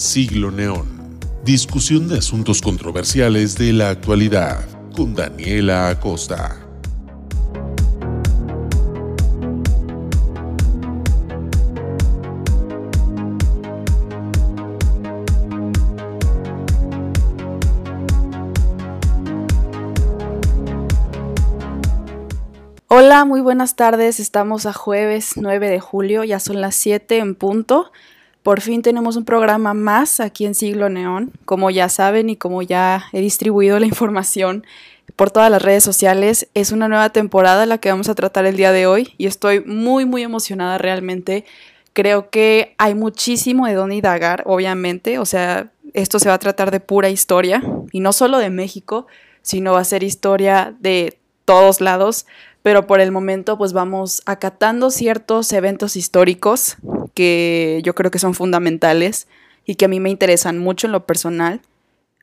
Siglo Neón. Discusión de asuntos controversiales de la actualidad con Daniela Acosta. Hola, muy buenas tardes. Estamos a jueves 9 de julio, ya son las 7 en punto. Por fin tenemos un programa más aquí en Siglo Neón. Como ya saben y como ya he distribuido la información por todas las redes sociales, es una nueva temporada la que vamos a tratar el día de hoy y estoy muy muy emocionada realmente. Creo que hay muchísimo de dónde indagar, obviamente, o sea, esto se va a tratar de pura historia y no solo de México, sino va a ser historia de todos lados pero por el momento pues vamos acatando ciertos eventos históricos que yo creo que son fundamentales y que a mí me interesan mucho en lo personal.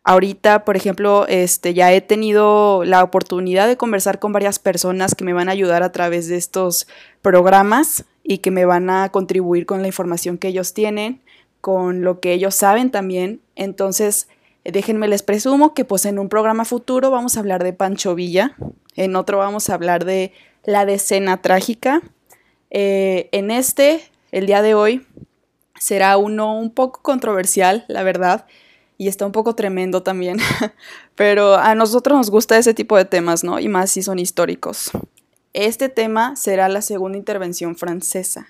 Ahorita, por ejemplo, este, ya he tenido la oportunidad de conversar con varias personas que me van a ayudar a través de estos programas y que me van a contribuir con la información que ellos tienen, con lo que ellos saben también. Entonces, déjenme les presumo que pues en un programa futuro vamos a hablar de Pancho Villa, en otro vamos a hablar de la decena trágica. Eh, en este, el día de hoy, será uno un poco controversial, la verdad, y está un poco tremendo también, pero a nosotros nos gusta ese tipo de temas, ¿no? Y más si son históricos. Este tema será la segunda intervención francesa.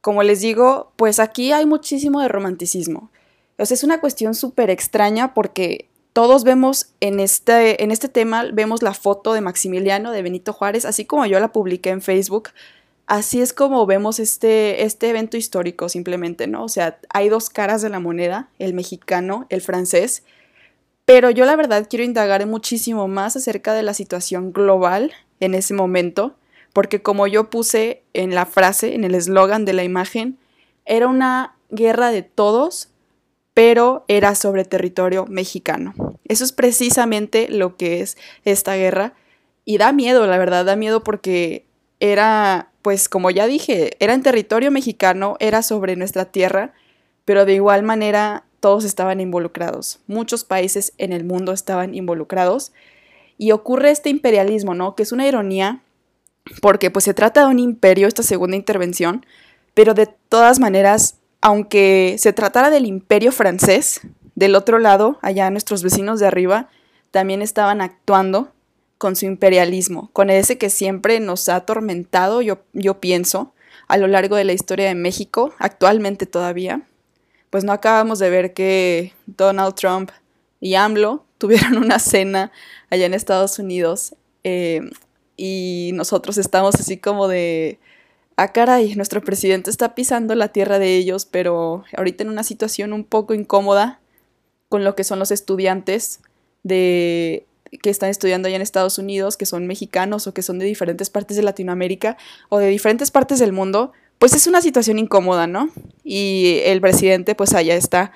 Como les digo, pues aquí hay muchísimo de romanticismo. O sea, es una cuestión súper extraña porque todos vemos en este, en este tema, vemos la foto de Maximiliano, de Benito Juárez, así como yo la publiqué en Facebook. Así es como vemos este, este evento histórico simplemente, ¿no? O sea, hay dos caras de la moneda, el mexicano, el francés, pero yo la verdad quiero indagar muchísimo más acerca de la situación global en ese momento, porque como yo puse en la frase, en el eslogan de la imagen, era una guerra de todos pero era sobre territorio mexicano. Eso es precisamente lo que es esta guerra y da miedo, la verdad, da miedo porque era, pues como ya dije, era en territorio mexicano, era sobre nuestra tierra, pero de igual manera todos estaban involucrados, muchos países en el mundo estaban involucrados y ocurre este imperialismo, ¿no? Que es una ironía porque pues se trata de un imperio esta segunda intervención, pero de todas maneras aunque se tratara del imperio francés, del otro lado, allá nuestros vecinos de arriba, también estaban actuando con su imperialismo, con ese que siempre nos ha atormentado, yo, yo pienso, a lo largo de la historia de México, actualmente todavía. Pues no acabamos de ver que Donald Trump y AMLO tuvieron una cena allá en Estados Unidos eh, y nosotros estamos así como de, ah, caray, nuestro presidente está pisando la tierra de ellos, pero ahorita en una situación un poco incómoda con lo que son los estudiantes de que están estudiando allá en Estados Unidos, que son mexicanos o que son de diferentes partes de Latinoamérica o de diferentes partes del mundo, pues es una situación incómoda, ¿no? Y el presidente pues allá está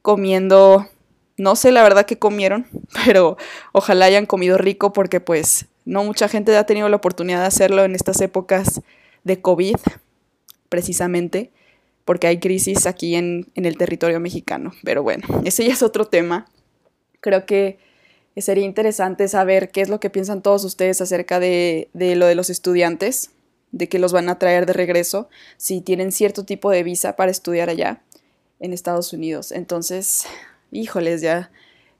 comiendo, no sé la verdad que comieron, pero ojalá hayan comido rico porque pues no mucha gente ha tenido la oportunidad de hacerlo en estas épocas de COVID, precisamente, porque hay crisis aquí en, el territorio mexicano. Pero bueno, ese ya es otro tema. Creo que sería interesante saber qué es lo que piensan todos ustedes acerca de, de lo de los estudiantes, de que los van a traer de regreso, si tienen cierto tipo de visa para estudiar allá en Estados Unidos. Entonces, híjoles, ya,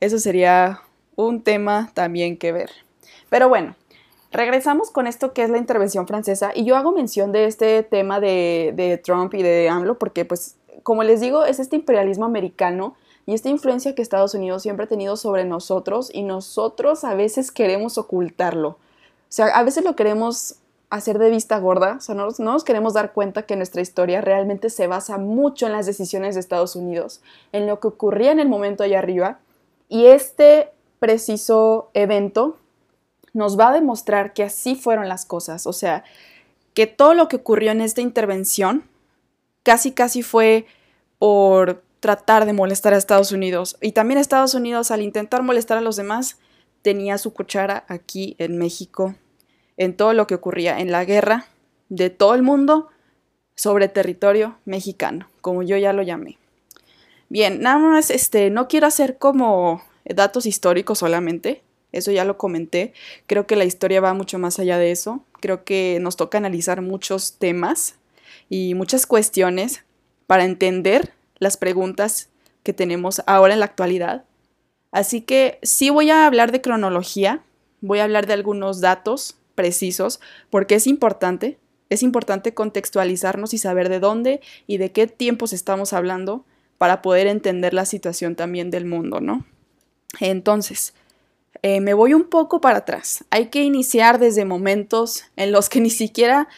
eso sería un tema también que ver. Pero bueno, Regresamos con esto que es la intervención francesa y yo hago mención de este tema de, Trump y de AMLO porque pues como les digo es este imperialismo americano y esta influencia que Estados Unidos siempre ha tenido sobre nosotros y nosotros a veces queremos ocultarlo. O sea, a veces lo queremos hacer de vista gorda, o sea, no, no, nos queremos dar cuenta que nuestra historia realmente se basa mucho en las decisiones de Estados Unidos, en lo que ocurría en el momento allá arriba. Y este preciso evento nos va a demostrar que así fueron las cosas, o sea, que todo lo que ocurrió en esta intervención casi casi fue por tratar de molestar a Estados Unidos. Y también Estados Unidos al intentar molestar a los demás tenía su cuchara aquí en México, en todo lo que ocurría en la guerra de todo el mundo sobre territorio mexicano, como yo ya lo llamé. Bien, nada más, este, no quiero hacer como datos históricos solamente, eso ya lo comenté. Creo que la historia va mucho más allá de eso. Creo que nos toca analizar muchos temas y muchas cuestiones para entender las preguntas que tenemos ahora en la actualidad. Así que sí voy a hablar de cronología, voy a hablar de algunos datos precisos, porque es importante, es importante contextualizarnos y saber de dónde y de qué tiempos estamos hablando para poder entender la situación también del mundo, ¿no? Entonces, eh, me voy un poco para atrás. Hay que iniciar desde momentos en los que ni siquiera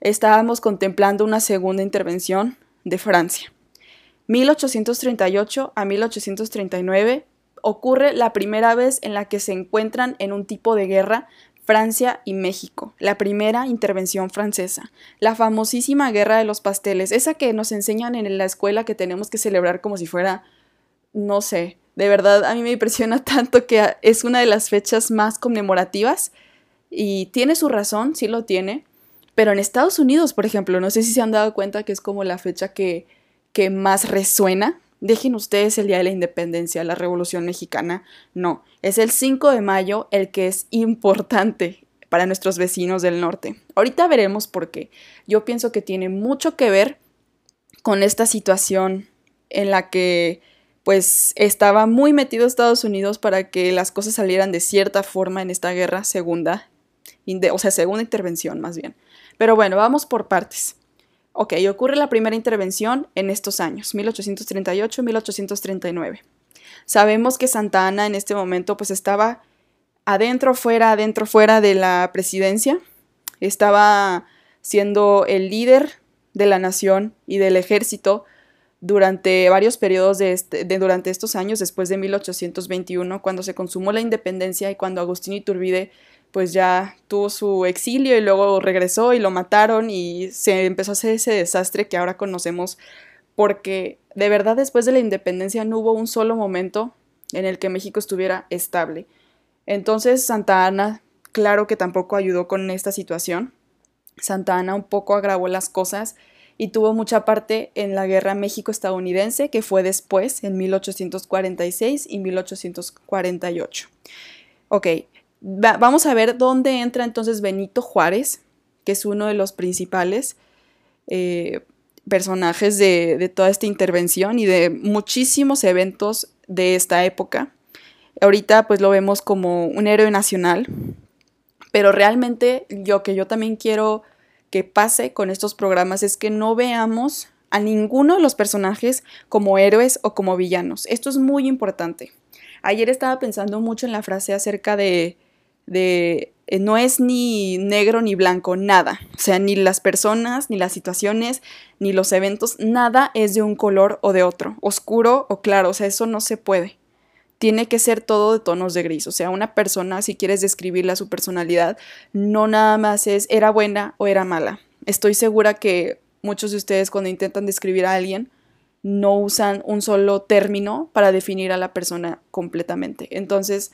estábamos contemplando una segunda intervención de Francia. 1838 a 1839 ocurre la primera vez en la que se encuentran en un tipo de guerra Francia y México, la primera intervención francesa, la famosísima Guerra de los Pasteles, esa que nos enseñan en la escuela que tenemos que celebrar como si fuera, no sé, de verdad a mí me impresiona tanto que es una de las fechas más conmemorativas y tiene su razón, sí lo tiene, pero en Estados Unidos, por ejemplo, no sé si se han dado cuenta que es como la fecha que, que más resuena Dejen ustedes el Día de la Independencia, la Revolución Mexicana. No, es el 5 de mayo el que es importante para nuestros vecinos del norte. Ahorita veremos por qué. Yo pienso que tiene mucho que ver con esta situación en la que pues estaba muy metido Estados Unidos para que las cosas salieran de cierta forma en esta guerra segunda, o sea, segunda intervención más bien. Pero bueno, vamos por partes. Ok, ocurre la primera intervención en estos años, 1838-1839. Sabemos que Santa Ana en este momento pues estaba adentro, fuera, adentro, fuera de la presidencia. Estaba siendo el líder de la nación y del ejército durante varios periodos de, este, de, durante estos años, después de 1821, cuando se consumó la independencia y cuando Agustín Iturbide pues ya tuvo su exilio y luego regresó y lo mataron y se empezó a hacer ese desastre que ahora conocemos porque de verdad después de la independencia no hubo un solo momento en el que México estuviera estable. Entonces Santa Ana, claro que tampoco ayudó con esta situación. Santa Ana un poco agravó las cosas y tuvo mucha parte en la guerra México-estadounidense que fue después, en 1846 y 1848. Ok, vamos a ver dónde entra entonces Benito Juárez, que es uno de los principales eh, personajes de, de, toda esta intervención y de muchísimos eventos de esta época. Ahorita pues lo vemos como un héroe nacional, pero realmente lo que yo también quiero que pase con estos programas es que no veamos a ninguno de los personajes como héroes o como villanos. Esto es muy importante. Ayer estaba pensando mucho en la frase acerca de de eh, no es ni negro ni blanco, nada. O sea, ni las personas, ni las situaciones, ni los eventos, nada es de un color o de otro, oscuro o claro, o sea, eso no se puede. Tiene que ser todo de tonos de gris. O sea, una persona, si quieres describirla su personalidad, no nada más es era buena o era mala. Estoy segura que muchos de ustedes cuando intentan describir a alguien, no usan un solo término para definir a la persona completamente. Entonces,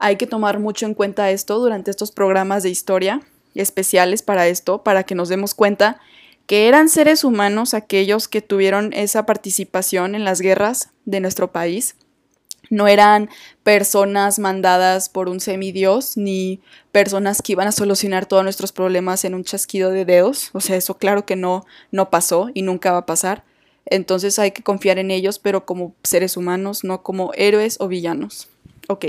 hay que tomar mucho en cuenta esto durante estos programas de historia especiales para esto, para que nos demos cuenta que eran seres humanos aquellos que tuvieron esa participación en las guerras de nuestro país. No eran personas mandadas por un semidios, ni personas que iban a solucionar todos nuestros problemas en un chasquido de dedos. O sea, eso claro que no, no pasó y nunca va a pasar. Entonces hay que confiar en ellos, pero como seres humanos, no como héroes o villanos. Ok.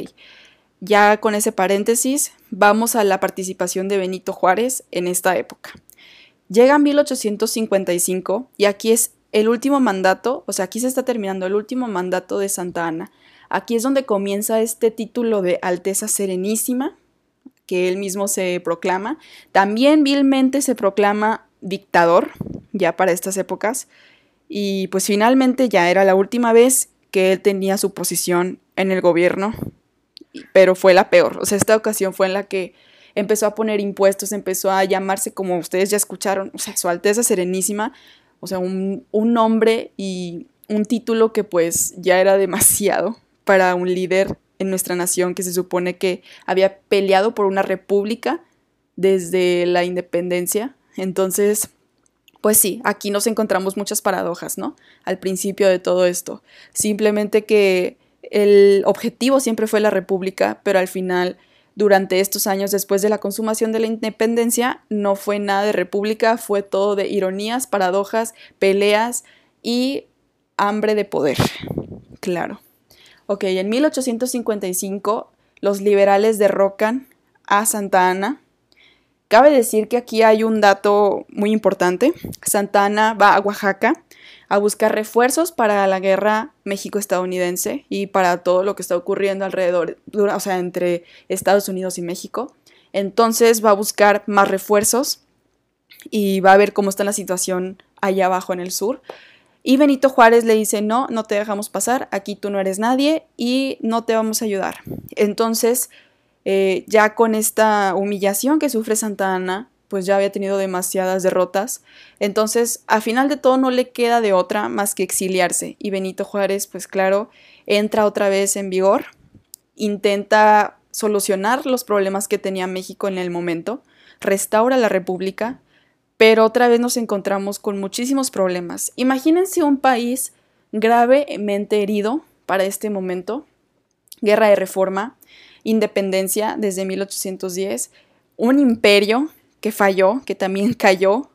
Ya con ese paréntesis, vamos a la participación de Benito Juárez en esta época. Llega 1855 y aquí es el último mandato, o sea, aquí se está terminando el último mandato de Santa Ana. Aquí es donde comienza este título de Alteza Serenísima, que él mismo se proclama. También vilmente se proclama dictador, ya para estas épocas. Y pues finalmente ya era la última vez que él tenía su posición en el gobierno pero fue la peor. O sea, esta ocasión fue en la que empezó a poner impuestos, empezó a llamarse como ustedes ya escucharon, o sea, Su Alteza Serenísima, o sea, un, un nombre y un título que pues ya era demasiado para un líder en nuestra nación que se supone que había peleado por una república desde la independencia. Entonces Pues sí, aquí nos encontramos muchas paradojas, ¿no? Al principio de todo esto. Simplemente que el objetivo siempre fue la república, pero al final, durante estos años después de la consumación de la independencia, no fue nada de república, fue todo de ironías, paradojas, peleas y hambre de poder. Claro. Ok, en 1855 los liberales derrocan a Santa Ana Cabe decir que aquí hay un dato muy importante. Santana va a Oaxaca a buscar refuerzos para la guerra México-estadounidense y para todo lo que está ocurriendo alrededor, o sea, entre Estados Unidos y México. Entonces va a buscar más refuerzos y va a ver cómo está la situación allá abajo en el sur. Y Benito Juárez le dice, no, no te dejamos pasar, aquí tú no eres nadie y no te vamos a ayudar. Entonces eh, ya con esta humillación que sufre Santa Ana, pues ya había tenido demasiadas derrotas. Entonces, a final de todo no le queda de otra más que exiliarse. Y Benito Juárez, pues claro, entra otra vez en vigor, intenta solucionar los problemas que tenía México en el momento, restaura la República, pero otra vez nos encontramos con muchísimos problemas. Imagínense un país gravemente herido para este momento, guerra de reforma, independencia desde 1810, un imperio que falló, que también cayó,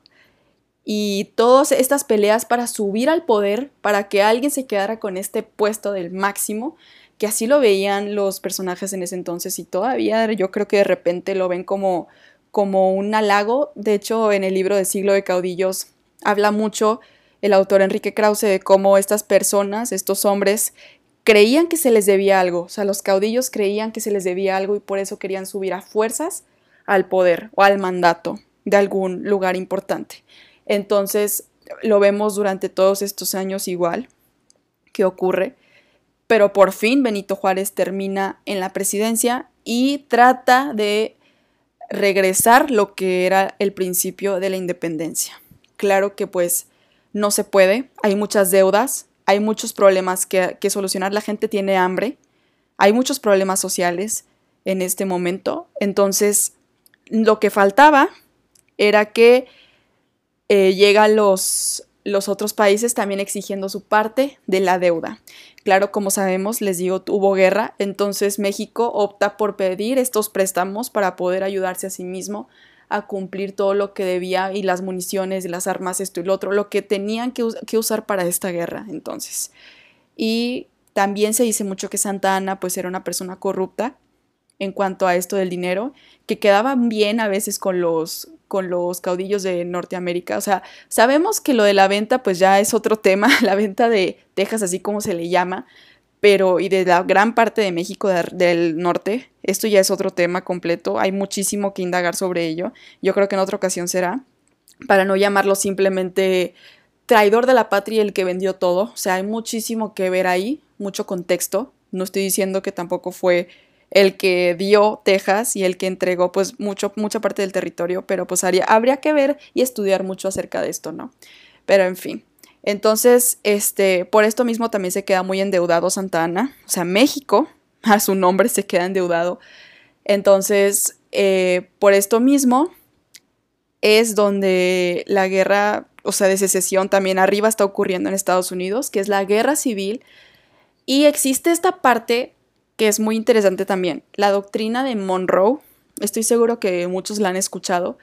y todas estas peleas para subir al poder, para que alguien se quedara con este puesto del máximo, que así lo veían los personajes en ese entonces y todavía yo creo que de repente lo ven como, como un halago. De hecho, en el libro de Siglo de Caudillos habla mucho el autor Enrique Krause de cómo estas personas, estos hombres creían que se les debía algo, o sea, los caudillos creían que se les debía algo y por eso querían subir a fuerzas al poder o al mandato de algún lugar importante. Entonces, lo vemos durante todos estos años igual que ocurre, pero por fin Benito Juárez termina en la presidencia y trata de regresar lo que era el principio de la independencia. Claro que pues no se puede, hay muchas deudas, hay muchos problemas que, solucionar, la gente tiene hambre, hay muchos problemas sociales en este momento, entonces lo que faltaba era que eh, llegan los, los otros países también exigiendo su parte de la deuda. Claro, como sabemos, les digo, hubo guerra, entonces México opta por pedir estos préstamos para poder ayudarse a sí mismo a cumplir todo lo que debía y las municiones y las armas, esto y lo otro, lo que tenían que, usar para esta guerra entonces. Y también se dice mucho que Santa Ana pues era una persona corrupta en cuanto a esto del dinero, que quedaban bien a veces con los, con los caudillos de Norteamérica. O sea, sabemos que lo de la venta pues ya es otro tema, la venta de Texas así como se le llama, pero y de la gran parte de México del norte, esto ya es otro tema completo, hay muchísimo que indagar sobre ello, yo creo que en otra ocasión será, para no llamarlo simplemente traidor de la patria el que vendió todo, o sea, hay muchísimo que ver ahí, mucho contexto, no estoy diciendo que tampoco fue el que dio Texas y el que entregó pues mucho, mucha parte del territorio, pero pues habría que ver y estudiar mucho acerca de esto, ¿no? Pero en fin, entonces, este, por esto mismo también se queda muy endeudado Santa Ana, o sea, México, a su nombre se queda endeudado. Entonces, eh, por esto mismo es donde la guerra, o sea, de secesión también arriba está ocurriendo en Estados Unidos, que es la guerra civil. Y existe esta parte que es muy interesante también, la doctrina de Monroe, estoy seguro que muchos la han escuchado,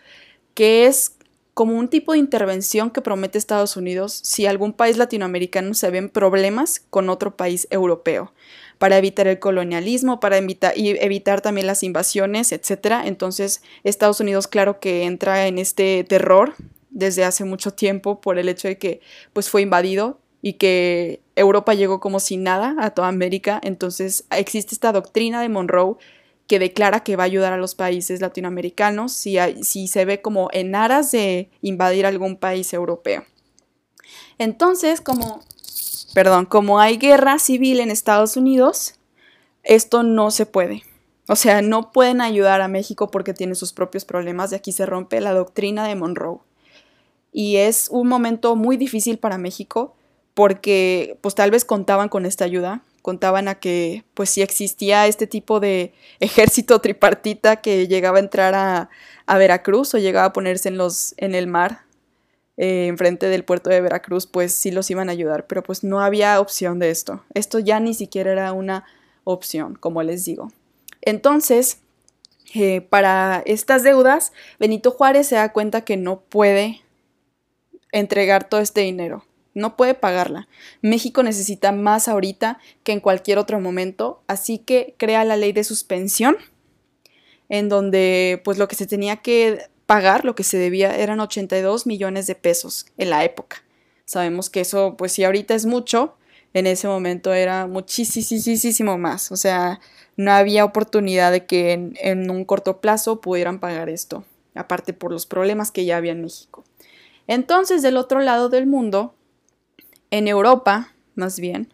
que es como un tipo de intervención que promete Estados Unidos si algún país latinoamericano se ven problemas con otro país europeo, para evitar el colonialismo, para evitar, y evitar también las invasiones, etc. Entonces, Estados Unidos, claro que entra en este terror desde hace mucho tiempo por el hecho de que pues, fue invadido y que Europa llegó como sin nada a toda América. Entonces, existe esta doctrina de Monroe que declara que va a ayudar a los países latinoamericanos si, si se ve como en aras de invadir algún país europeo. Entonces, como, perdón, como hay guerra civil en Estados Unidos, esto no se puede. O sea, no pueden ayudar a México porque tiene sus propios problemas y aquí se rompe la doctrina de Monroe. Y es un momento muy difícil para México porque pues tal vez contaban con esta ayuda, contaban a que pues si existía este tipo de ejército tripartita que llegaba a entrar a, Veracruz o llegaba a ponerse en, los, en el mar eh, enfrente del puerto de Veracruz, pues sí los iban a ayudar, pero pues no había opción de esto. Esto ya ni siquiera era una opción, como les digo. Entonces, eh, para estas deudas, Benito Juárez se da cuenta que no puede entregar todo este dinero, no puede pagarla. México necesita más ahorita que en cualquier otro momento, así que crea la ley de suspensión, en donde pues lo que se tenía que pagar, lo que se debía, eran 82 millones de pesos en la época. Sabemos que eso, pues si ahorita es mucho, en ese momento era muchísimo más. O sea, no había oportunidad de que en, en, un corto plazo pudieran pagar esto, aparte por los problemas que ya había en México. Entonces, del otro lado del mundo, en Europa, más bien,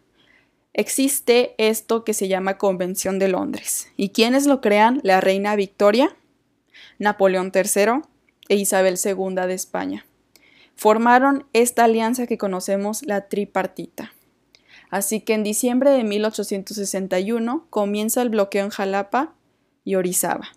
existe esto que se llama Convención de Londres. ¿Y quiénes lo crean? La reina Victoria Napoleón III e Isabel II de España. Formaron esta alianza que conocemos la tripartita. Así que en diciembre de 1861 comienza el bloqueo en Jalapa y Orizaba.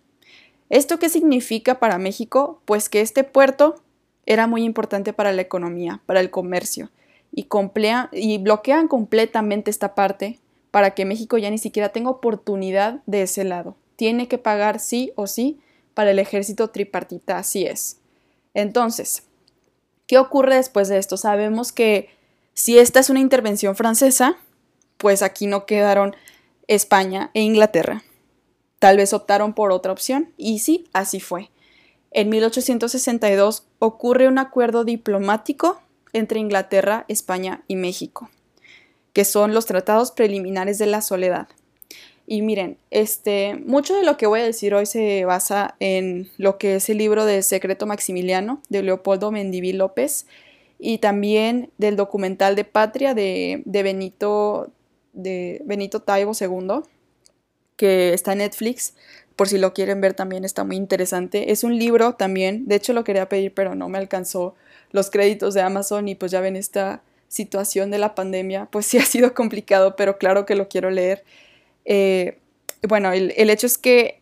¿Esto qué significa para México? Pues que este puerto era muy importante para la economía, para el comercio, y, bloquean completamente esta parte para que México ya ni siquiera tenga oportunidad de ese lado. Tiene que pagar sí o sí para el ejército tripartita, así es. Entonces, ¿qué ocurre después de esto? Sabemos que si esta es una intervención francesa, pues aquí no quedaron España e Inglaterra. Tal vez optaron por otra opción y sí, así fue. En 1862 ocurre un acuerdo diplomático entre Inglaterra, España y México, que son los tratados preliminares de la soledad. Y miren, este, mucho de lo que voy a decir hoy se basa en lo que es el libro de Secreto Maximiliano de Leopoldo Mendiví López y también del documental de Patria de, Benito, de Benito Taibo II, que está en Netflix. Por si lo quieren ver también está muy interesante. Es un libro también, de hecho lo quería pedir pero no me alcanzó los créditos de Amazon y pues ya ven esta situación de la pandemia, pues sí ha sido complicado, pero claro que lo quiero leer. Eh, bueno, el, hecho es que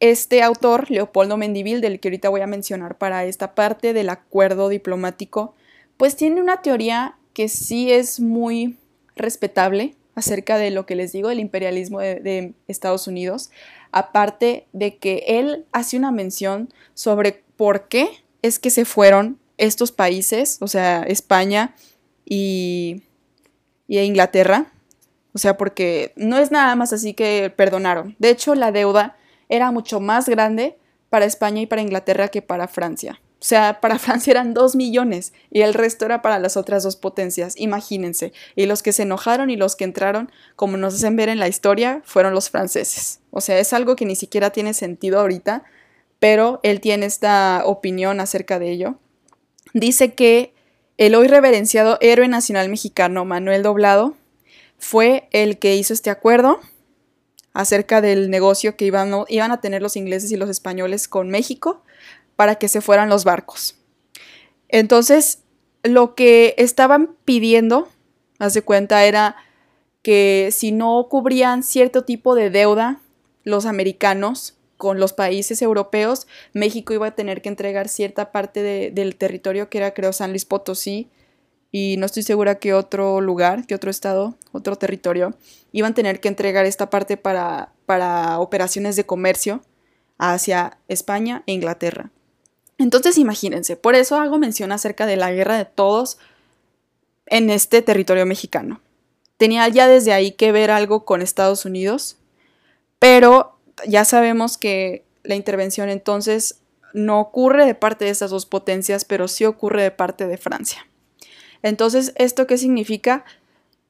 este autor, Leopoldo Mendivil, del que ahorita voy a mencionar para esta parte del acuerdo diplomático, pues tiene una teoría que sí es muy respetable acerca de lo que les digo del imperialismo de, de Estados Unidos, aparte de que él hace una mención sobre por qué es que se fueron estos países, o sea, España y, y Inglaterra, o sea, porque no es nada más así que perdonaron. De hecho, la deuda era mucho más grande para España y para Inglaterra que para Francia. O sea, para Francia eran dos millones y el resto era para las otras dos potencias, imagínense. Y los que se enojaron y los que entraron, como nos hacen ver en la historia, fueron los franceses. O sea, es algo que ni siquiera tiene sentido ahorita, pero él tiene esta opinión acerca de ello. Dice que el hoy reverenciado héroe nacional mexicano Manuel Doblado fue el que hizo este acuerdo acerca del negocio que iban, iban a tener los ingleses y los españoles con México para que se fueran los barcos. Entonces, lo que estaban pidiendo, hace cuenta, era que si no cubrían cierto tipo de deuda los americanos con los países europeos, México iba a tener que entregar cierta parte del territorio que era, creo, San Luis Potosí, y no estoy segura que otro lugar, que otro estado, otro territorio, iban a tener que entregar esta parte para, para operaciones de comercio hacia España e Inglaterra. Entonces imagínense, por eso hago mención acerca de la guerra de todos en este territorio mexicano. Tenía ya desde ahí que ver algo con Estados Unidos, pero ya sabemos que la intervención entonces no ocurre de parte de esas dos potencias, pero sí ocurre de parte de Francia. Entonces, ¿esto qué significa?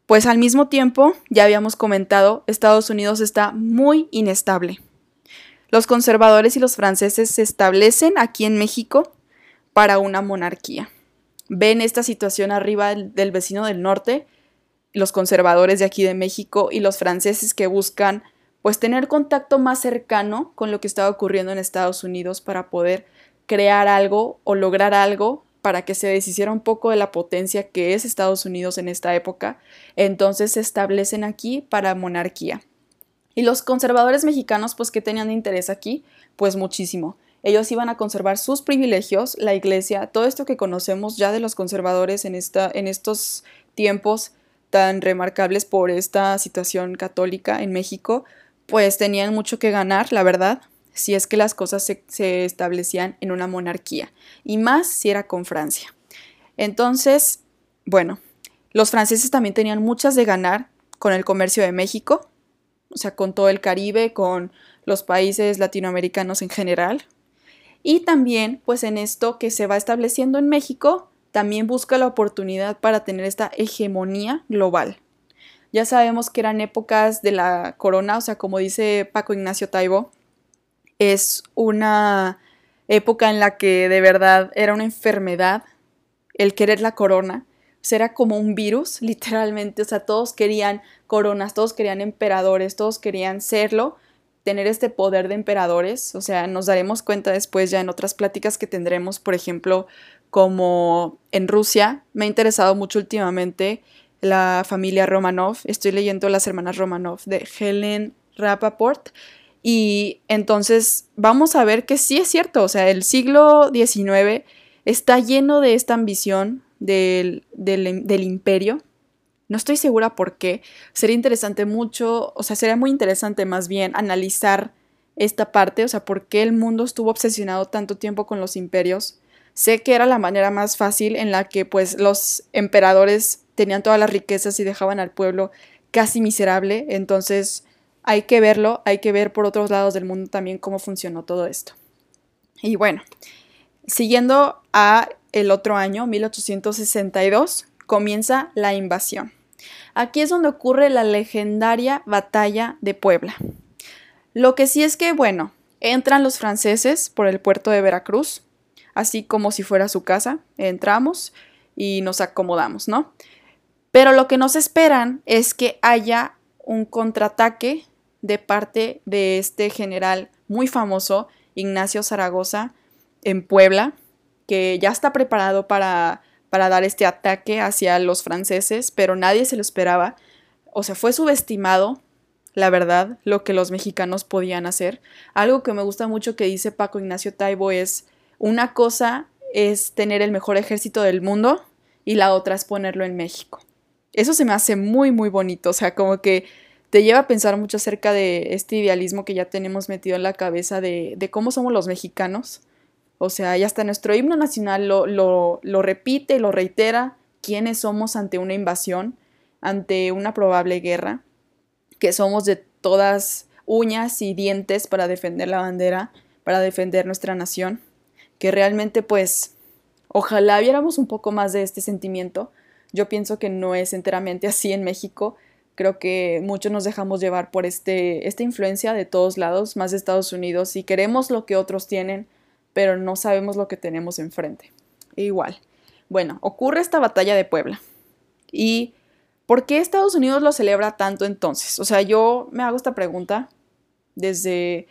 Pues al mismo tiempo, ya habíamos comentado, Estados Unidos está muy inestable. Los conservadores y los franceses se establecen aquí en México para una monarquía. Ven esta situación arriba del, vecino del norte, los conservadores de aquí de México y los franceses que buscan pues tener contacto más cercano con lo que estaba ocurriendo en Estados Unidos para poder crear algo o lograr algo para que se deshiciera un poco de la potencia que es Estados Unidos en esta época, entonces se establecen aquí para monarquía. Y los conservadores mexicanos, pues, ¿qué tenían de interés aquí? Pues muchísimo. ellos iban a conservar sus privilegios, la iglesia, todo esto que conocemos ya de los conservadores en, esta, en estos tiempos tan remarcables por esta situación católica en México, pues tenían mucho que ganar, la verdad, si es que las cosas se, se establecían en una monarquía, y más si era con Francia. Entonces, bueno, los franceses también tenían muchas de ganar con el comercio de México, o sea, con todo el Caribe, con los países latinoamericanos en general. Y también, pues en esto que se va estableciendo en México, también busca la oportunidad para tener esta hegemonía global. Ya sabemos que eran épocas de la corona, o sea, como dice Paco Ignacio Taibo, es una época en la que de verdad era una enfermedad el querer la corona. O sea, era como un virus, literalmente. O sea, todos querían coronas, todos querían emperadores, todos querían serlo, tener este poder de emperadores. O sea, nos daremos cuenta después ya en otras pláticas que tendremos, por ejemplo, como en Rusia. Me ha interesado mucho últimamente la familia Romanov. Estoy leyendo Las Hermanas Romanov de Helen Rapaport. Y entonces vamos a ver que sí es cierto. O sea, el siglo XIX está lleno de esta ambición del, del, del imperio no estoy segura por qué. Sería interesante mucho, o sea, sería muy interesante más bien analizar esta parte, o sea, por qué el mundo estuvo obsesionado tanto tiempo con los imperios. Sé que era la manera más fácil en la que pues los emperadores tenían todas las riquezas y dejaban al pueblo casi miserable, entonces hay que verlo, hay que ver por otros lados del mundo también cómo funcionó todo esto. Y bueno, siguiendo a el otro año, 1862, comienza la invasión. Aquí es donde ocurre la legendaria batalla de Puebla. Lo que sí es que, bueno, entran los franceses por el puerto de Veracruz, así como si fuera su casa, entramos y nos acomodamos, ¿no? Pero lo que nos esperan es que haya un contraataque de parte de este general muy famoso, Ignacio Zaragoza, en Puebla, que ya está preparado para para dar este ataque hacia los franceses, pero nadie se lo esperaba. O sea, fue subestimado, la verdad, lo que los mexicanos podían hacer. Algo que me gusta mucho que dice Paco Ignacio Taibo es, una cosa es tener el mejor ejército del mundo y la otra es ponerlo en México. Eso se me hace muy, muy bonito, o sea, como que te lleva a pensar mucho acerca de este idealismo que ya tenemos metido en la cabeza de, cómo somos los mexicanos o sea, ya hasta nuestro himno nacional lo, lo, lo repite, lo reitera, quiénes somos ante una invasión, ante una probable guerra, que somos de todas uñas y dientes para defender la bandera, para defender nuestra nación, que realmente pues ojalá viéramos un poco más de este sentimiento. Yo pienso que no es enteramente así en México. Creo que muchos nos dejamos llevar por este, esta influencia de todos lados, más de Estados Unidos, y queremos lo que otros tienen, pero no sabemos lo que tenemos enfrente. Igual. Bueno, ocurre esta batalla de Puebla. ¿Y por qué Estados Unidos lo celebra tanto entonces? O sea, yo me hago esta pregunta desde,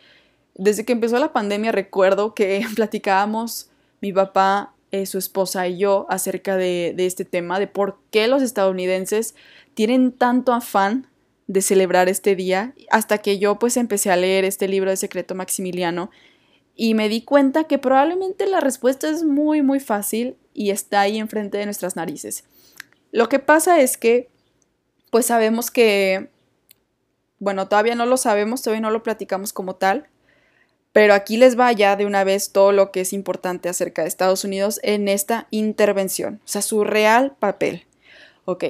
desde que empezó la pandemia. Recuerdo que platicábamos mi papá, eh, su esposa y yo acerca de, de este tema, de por qué los estadounidenses tienen tanto afán de celebrar este día, hasta que yo pues empecé a leer este libro de Secreto Maximiliano y me di cuenta que probablemente la respuesta es muy, muy fácil y está ahí enfrente de nuestras narices. Lo que pasa es que, pues sabemos que, bueno, todavía no lo sabemos, todavía no lo platicamos como tal, pero aquí les va ya de una vez todo lo que es importante acerca de Estados Unidos en esta intervención, o sea, su real papel. Ok,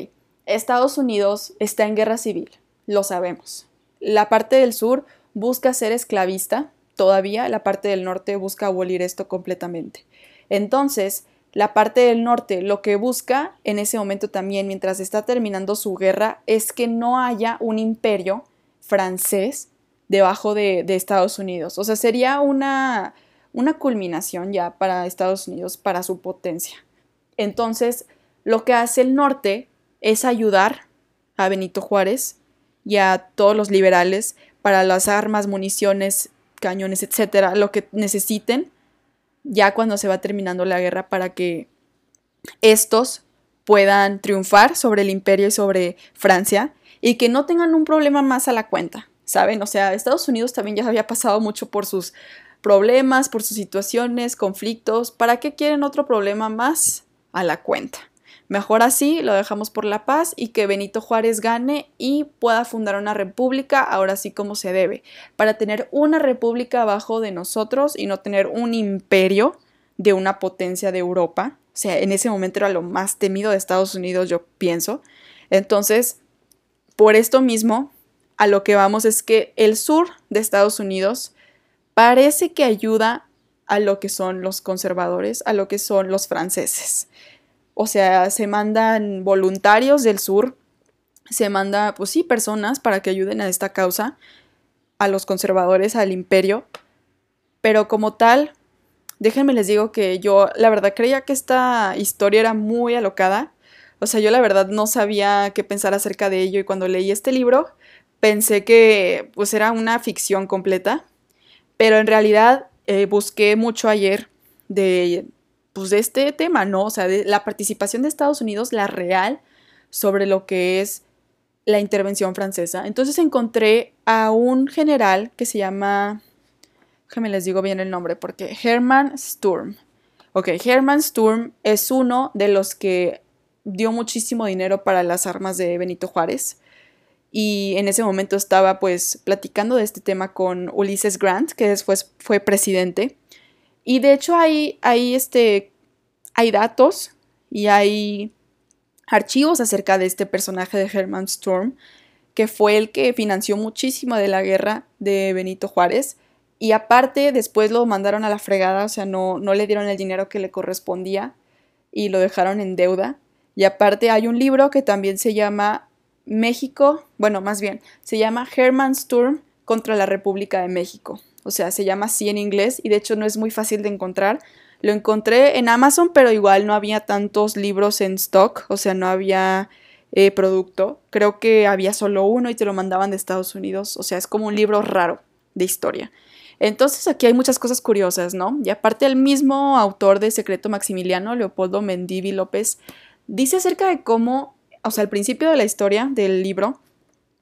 Estados Unidos está en guerra civil, lo sabemos. La parte del sur busca ser esclavista, todavía la parte del norte busca abolir esto completamente. Entonces, la parte del norte lo que busca en ese momento también, mientras está terminando su guerra, es que no haya un imperio francés debajo de, Estados Unidos. O sea, sería una, una culminación ya para Estados Unidos, para su potencia. Entonces, lo que hace el norte es ayudar a Benito Juárez y a todos los liberales para las armas, municiones, cañones, etcétera, lo que necesiten ya cuando se va terminando la guerra para que estos puedan triunfar sobre el imperio y sobre Francia y que no tengan un problema más a la cuenta, ¿saben? O sea, Estados Unidos también ya había pasado mucho por sus problemas, por sus situaciones, conflictos. ¿Para qué quieren otro problema más? A la cuenta. Mejor así, lo dejamos por la paz y que Benito Juárez gane y pueda fundar una república, ahora sí como se debe, para tener una república abajo de nosotros y no tener un imperio de una potencia de Europa. O sea, en ese momento era lo más temido de Estados Unidos, yo pienso. Entonces, por esto mismo, a lo que vamos es que el sur de Estados Unidos parece que ayuda a lo que son los conservadores, a lo que son los franceses. O sea, se mandan voluntarios del sur, se manda, pues sí, personas para que ayuden a esta causa, a los conservadores, al imperio. Pero como tal, déjenme les digo que yo la verdad creía que esta historia era muy alocada. O sea, yo la verdad no sabía qué pensar acerca de ello y cuando leí este libro pensé que pues era una ficción completa. Pero en realidad eh, busqué mucho ayer de pues, de este tema, ¿no? O sea, de la participación de Estados Unidos, la real, sobre lo que es la intervención francesa. Entonces encontré a un general que se llama, déjenme les digo bien el nombre, porque Hermann Sturm. Ok, Hermann Sturm es uno de los que dio muchísimo dinero para las armas de Benito Juárez. Y en ese momento estaba pues platicando de este tema con Ulysses Grant, que después fue presidente. Y de hecho hay, hay, este, hay datos y hay archivos acerca de este personaje de Herman Storm, que fue el que financió muchísimo de la guerra de Benito Juárez. Y aparte, después lo mandaron a la fregada, o sea, no, no le dieron el dinero que le correspondía y lo dejaron en deuda. Y aparte hay un libro que también se llama México, bueno, más bien, se llama Herman Sturm contra la República de México o sea, se llama así en inglés y de hecho no es muy fácil de encontrar. Lo encontré en Amazon, pero igual no había tantos libros en stock, o sea, no había eh, producto. Creo que había solo uno y te lo mandaban de Estados Unidos, o sea, es como un libro raro de historia. Entonces aquí hay muchas cosas curiosas, ¿no? Y aparte el mismo autor de Secreto Maximiliano, Leopoldo Mendivi López, dice acerca de cómo, o sea, al principio de la historia del libro,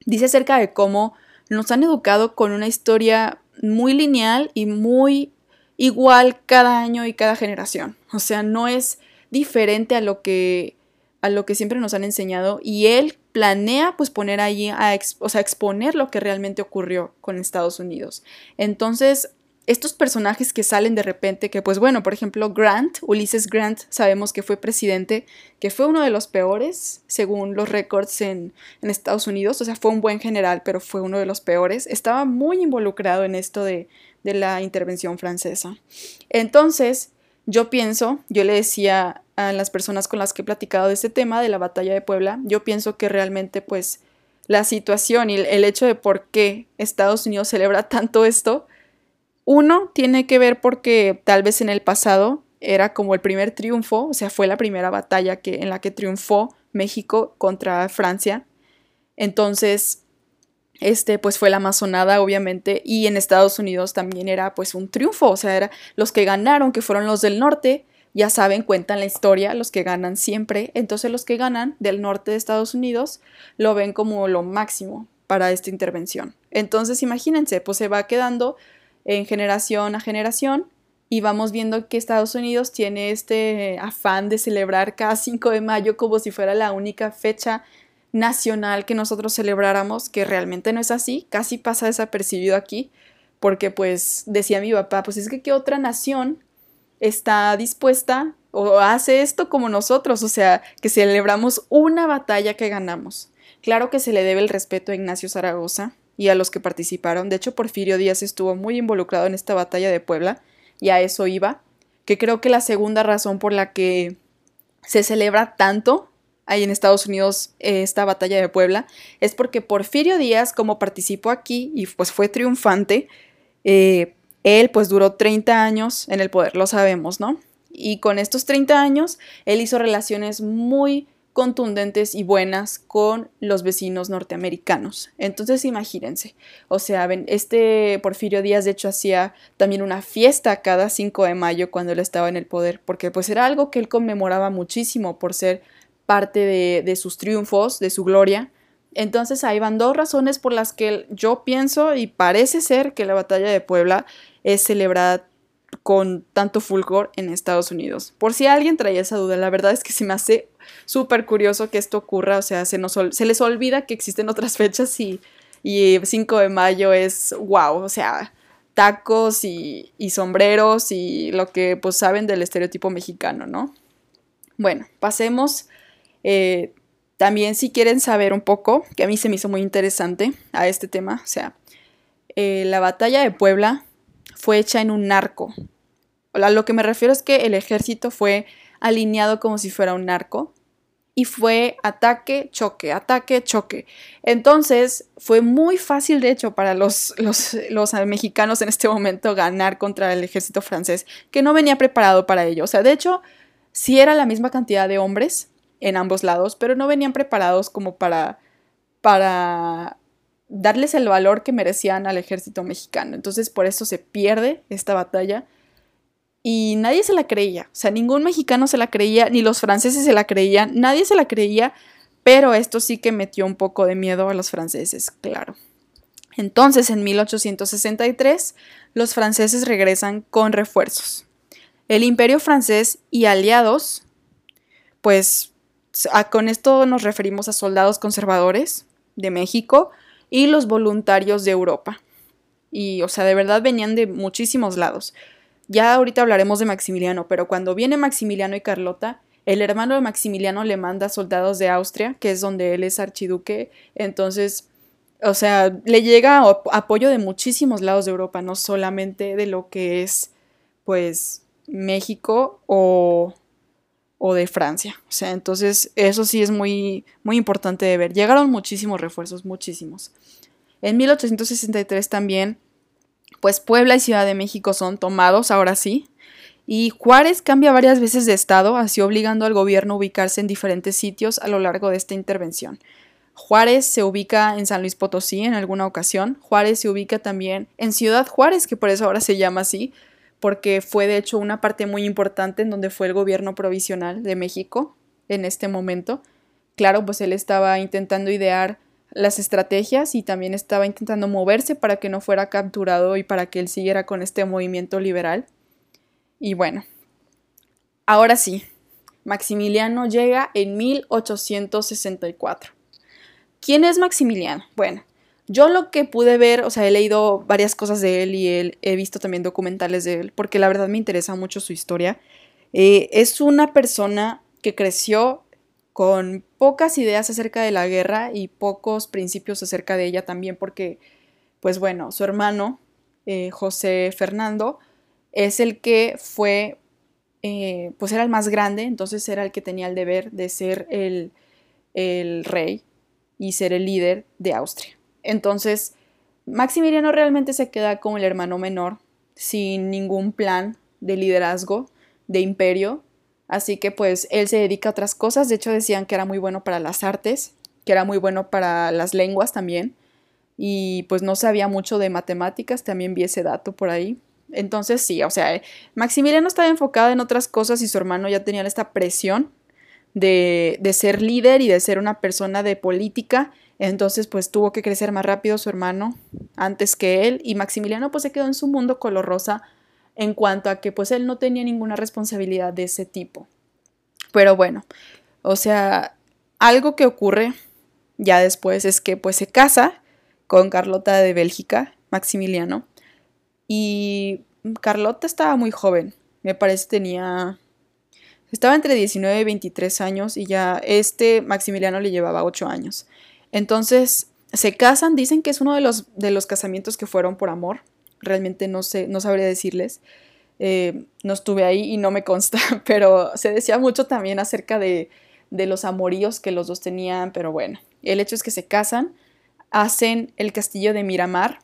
dice acerca de cómo nos han educado con una historia muy lineal y muy igual cada año y cada generación. O sea, no es diferente a lo que a lo que siempre nos han enseñado y él planea pues poner allí a o sea, exponer lo que realmente ocurrió con Estados Unidos. Entonces, estos personajes que salen de repente, que pues bueno, por ejemplo, Grant, Ulises Grant, sabemos que fue presidente, que fue uno de los peores, según los récords en, en, Estados Unidos, o sea, fue un buen general, pero fue uno de los peores, estaba muy involucrado en esto de, de la intervención francesa. Entonces, yo pienso, yo le decía a las personas con las que he platicado de este tema, de la batalla de Puebla, yo pienso que realmente pues la situación y el hecho de por qué Estados Unidos celebra tanto esto, uno tiene que ver porque tal vez en el pasado era como el primer triunfo, o sea, fue la primera batalla que, en la que triunfó México contra Francia. Entonces, este, pues fue la amazonada, obviamente, y en Estados Unidos también era pues un triunfo, o sea, era los que ganaron, que fueron los del norte, ya saben, cuentan la historia, los que ganan siempre, entonces los que ganan del norte de Estados Unidos lo ven como lo máximo para esta intervención. Entonces, imagínense, pues se va quedando en generación a generación y vamos viendo que Estados Unidos tiene este afán de celebrar cada 5 de mayo como si fuera la única fecha nacional que nosotros celebráramos, que realmente no es así, casi pasa desapercibido aquí, porque pues decía mi papá, pues es que qué otra nación está dispuesta o hace esto como nosotros, o sea, que celebramos una batalla que ganamos. Claro que se le debe el respeto a Ignacio Zaragoza, y a los que participaron. De hecho, Porfirio Díaz estuvo muy involucrado en esta batalla de Puebla y a eso iba, que creo que la segunda razón por la que se celebra tanto ahí en Estados Unidos eh, esta batalla de Puebla es porque Porfirio Díaz, como participó aquí y pues fue triunfante, eh, él pues duró 30 años en el poder, lo sabemos, ¿no? Y con estos 30 años, él hizo relaciones muy contundentes y buenas con los vecinos norteamericanos. Entonces imagínense, o sea, este Porfirio Díaz de hecho hacía también una fiesta cada 5 de mayo cuando él estaba en el poder, porque pues era algo que él conmemoraba muchísimo por ser parte de, sus triunfos, de su gloria, Entonces ahí van dos razones por las que yo pienso y parece ser que la batalla de Puebla es celebrada con tanto fulgor en Estados Unidos. Por si alguien traía esa duda, la verdad es que se me hace súper curioso que esto ocurra, o sea, se, les olvida que existen otras fechas y, y 5 de mayo es wow, o sea, tacos y, sombreros y lo que pues saben del estereotipo mexicano, ¿no? Bueno, pasemos. Eh, también si quieren saber un poco, que a mí se me hizo muy interesante a este tema, o sea, eh, la batalla de Puebla fue hecha en un narco. A lo que me refiero es que el ejército fue alineado como si fuera un narco y fue ataque, choque, ataque, choque. Entonces fue muy fácil, de hecho, para los, los, los, mexicanos en este momento ganar contra el ejército francés, que no venía preparado para ello. O sea, de hecho, sí era la misma cantidad de hombres en ambos lados, pero no venían preparados como para, para darles el valor que merecían al ejército mexicano. Entonces por eso se pierde esta batalla y nadie se la creía. O sea, ningún mexicano se la creía, ni los franceses se la creían, nadie se la creía, pero esto sí que metió un poco de miedo a los franceses, claro. Entonces, en 1863, los franceses regresan con refuerzos. El imperio francés y aliados, pues con esto nos referimos a soldados conservadores de México, y los voluntarios de Europa. Y, o sea, de verdad venían de muchísimos lados. Ya ahorita hablaremos de Maximiliano, pero cuando viene Maximiliano y Carlota, el hermano de Maximiliano le manda soldados de Austria, que es donde él es archiduque. Entonces, o sea, le llega apoyo de muchísimos lados de Europa, no solamente de lo que es, pues, México o, o de Francia. O sea, entonces eso sí es muy, muy importante de ver. Llegaron muchísimos refuerzos, muchísimos. En 1863 también, pues Puebla y Ciudad de México son tomados, ahora sí. Y Juárez cambia varias veces de estado, así obligando al gobierno a ubicarse en diferentes sitios a lo largo de esta intervención. Juárez se ubica en San Luis Potosí en alguna ocasión. Juárez se ubica también en Ciudad Juárez, que por eso ahora se llama así, porque fue de hecho una parte muy importante en donde fue el gobierno provisional de México en este momento. Claro, pues él estaba intentando idear las estrategias y también estaba intentando moverse para que no fuera capturado y para que él siguiera con este movimiento liberal. Y bueno, ahora sí, Maximiliano llega en 1864. ¿Quién es Maximiliano? Bueno, yo lo que pude ver, o sea, he leído varias cosas de él y él, he visto también documentales de él, porque la verdad me interesa mucho su historia. Eh, es una persona que creció con pocas ideas acerca de la guerra y pocos principios acerca de ella también, porque, pues bueno, su hermano, eh, José Fernando, es el que fue, eh, pues era el más grande, entonces era el que tenía el deber de ser el, el rey y ser el líder de Austria. Entonces, Maximiliano realmente se queda como el hermano menor, sin ningún plan de liderazgo, de imperio, así que pues él se dedica a otras cosas, de hecho decían que era muy bueno para las artes, que era muy bueno para las lenguas también, y pues no sabía mucho de matemáticas, también vi ese dato por ahí. Entonces sí, o sea, Maximiliano estaba enfocado en otras cosas y su hermano ya tenía esta presión de, de ser líder y de ser una persona de política. Entonces, pues tuvo que crecer más rápido su hermano antes que él. Y Maximiliano pues se quedó en su mundo color rosa en cuanto a que pues él no tenía ninguna responsabilidad de ese tipo. Pero bueno, o sea, algo que ocurre ya después es que pues se casa con Carlota de Bélgica, Maximiliano, y Carlota estaba muy joven, me parece tenía estaba entre 19 y 23 años y ya este Maximiliano le llevaba 8 años. Entonces, se casan, dicen que es uno de los, de los casamientos que fueron por amor. Realmente no sé, no sabría decirles. Eh, no estuve ahí y no me consta, pero se decía mucho también acerca de, de los amoríos que los dos tenían, pero bueno, el hecho es que se casan, hacen el castillo de Miramar,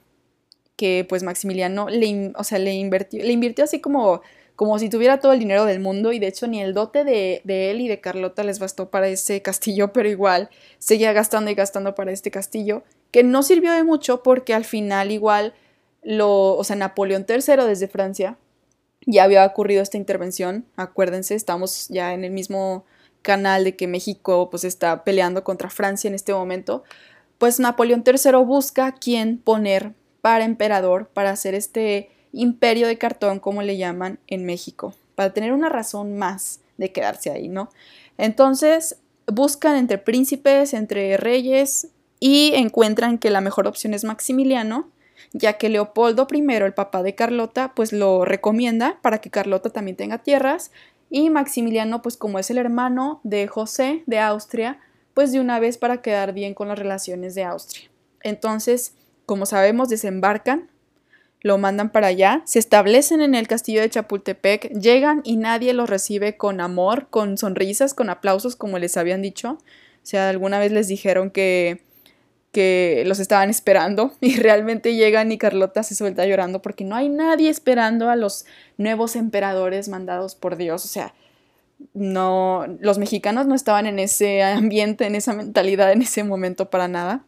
que pues Maximiliano le, o sea, le, invirtió, le invirtió así como como si tuviera todo el dinero del mundo y de hecho ni el dote de, él y de Carlota les bastó para ese castillo, pero igual seguía gastando y gastando para este castillo, que no sirvió de mucho porque al final igual o sea, Napoleón III desde Francia ya había ocurrido esta intervención, acuérdense, estamos ya en el mismo canal de que México pues está peleando contra Francia en este momento, pues Napoleón III busca quién poner para emperador, para hacer este imperio de cartón, como le llaman en México, para tener una razón más de quedarse ahí, ¿no? Entonces buscan entre príncipes, entre reyes y encuentran que la mejor opción es Maximiliano, ya que Leopoldo I, el papá de Carlota, pues lo recomienda para que Carlota también tenga tierras y Maximiliano, pues como es el hermano de José de Austria, pues de una vez para quedar bien con las relaciones de Austria. Entonces, como sabemos, desembarcan, lo mandan para allá, se establecen en el castillo de Chapultepec, llegan y nadie los recibe con amor, con sonrisas, con aplausos, como les habían dicho. O sea, alguna vez les dijeron que, que los estaban esperando y realmente llegan y Carlota se suelta llorando porque no hay nadie esperando a los nuevos emperadores mandados por Dios. O sea, no, los mexicanos no estaban en ese ambiente, en esa mentalidad en ese momento para nada.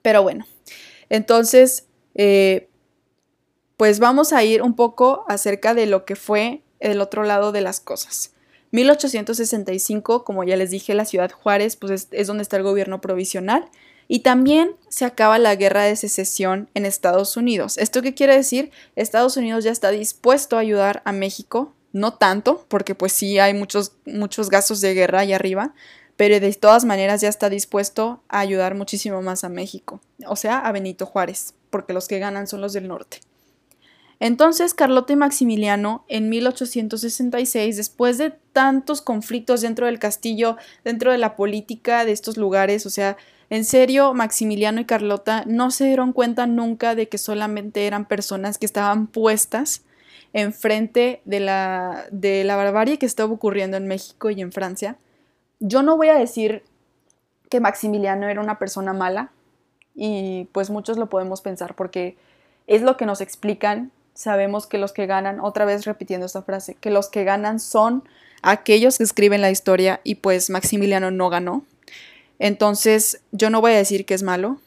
Pero bueno, entonces, eh, pues vamos a ir un poco acerca de lo que fue el otro lado de las cosas. 1865, como ya les dije, la ciudad Juárez pues es, es donde está el gobierno provisional y también se acaba la guerra de secesión en Estados Unidos. ¿Esto qué quiere decir? Estados Unidos ya está dispuesto a ayudar a México no tanto, porque pues sí hay muchos, muchos gastos de guerra allá arriba, pero de todas maneras ya está dispuesto a ayudar muchísimo más a México, o sea, a Benito Juárez, porque los que ganan son los del norte. Entonces, Carlota y Maximiliano, en 1866, después de tantos conflictos dentro del castillo, dentro de la política de estos lugares, o sea, en serio, Maximiliano y Carlota no se dieron cuenta nunca de que solamente eran personas que estaban puestas enfrente de la, de la barbarie que estaba ocurriendo en México y en Francia. Yo no voy a decir que Maximiliano era una persona mala, y pues muchos lo podemos pensar porque es lo que nos explican. Sabemos que los que ganan, otra vez repitiendo esta frase, que los que ganan son aquellos que escriben la historia y pues Maximiliano no ganó. Entonces yo no voy a decir que es malo.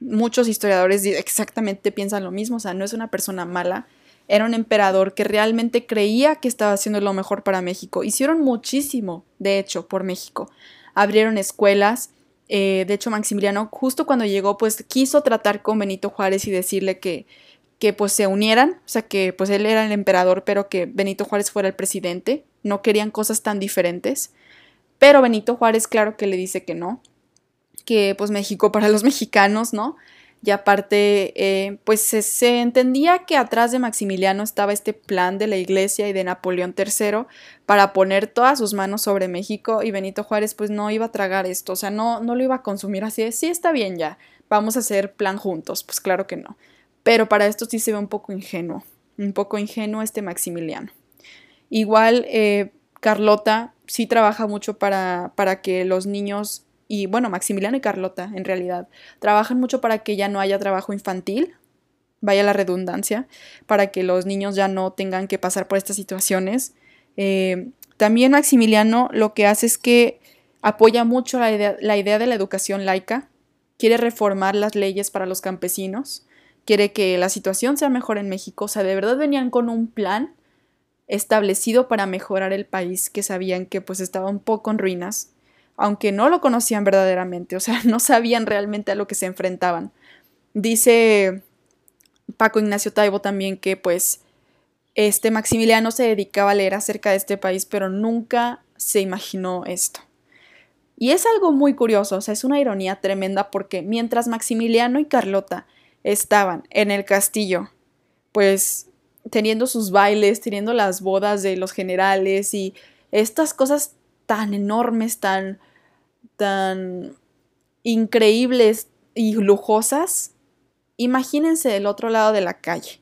Muchos historiadores exactamente piensan lo mismo, o sea, no es una persona mala, era un emperador que realmente creía que estaba haciendo lo mejor para México. Hicieron muchísimo, de hecho, por México. Abrieron escuelas. Eh, de hecho, Maximiliano, justo cuando llegó, pues quiso tratar con Benito Juárez y decirle que, que pues se unieran, o sea, que pues él era el emperador, pero que Benito Juárez fuera el presidente. No querían cosas tan diferentes. Pero Benito Juárez, claro que le dice que no, que pues México para los mexicanos, ¿no? y aparte, eh, pues se, entendía que atrás de Maximiliano estaba este plan de la iglesia y de Napoleón III para poner todas sus manos sobre México y Benito Juárez pues no iba a tragar esto, o sea, no, no lo iba a consumir así de, sí, está bien ya, vamos a hacer plan juntos, pues claro que no. Pero para esto sí se ve un poco ingenuo, un poco ingenuo este Maximiliano. Igual, eh, Carlota sí trabaja mucho para, para que los niños y bueno, Maximiliano y Carlota en realidad trabajan mucho para que ya no haya trabajo infantil, vaya la redundancia, para que los niños ya no tengan que pasar por estas situaciones. Eh, también Maximiliano lo que hace es que apoya mucho la idea, la idea de la educación laica, quiere reformar las leyes para los campesinos, quiere que la situación sea mejor en México, o sea, de verdad venían con un plan establecido para mejorar el país que sabían que pues estaba un poco en ruinas aunque no lo conocían verdaderamente, o sea, no sabían realmente a lo que se enfrentaban. Dice Paco Ignacio Taibo también que pues este Maximiliano se dedicaba a leer acerca de este país, pero nunca se imaginó esto. Y es algo muy curioso, o sea, es una ironía tremenda porque mientras Maximiliano y Carlota estaban en el castillo, pues teniendo sus bailes, teniendo las bodas de los generales y estas cosas tan enormes, tan tan increíbles y lujosas, imagínense del otro lado de la calle.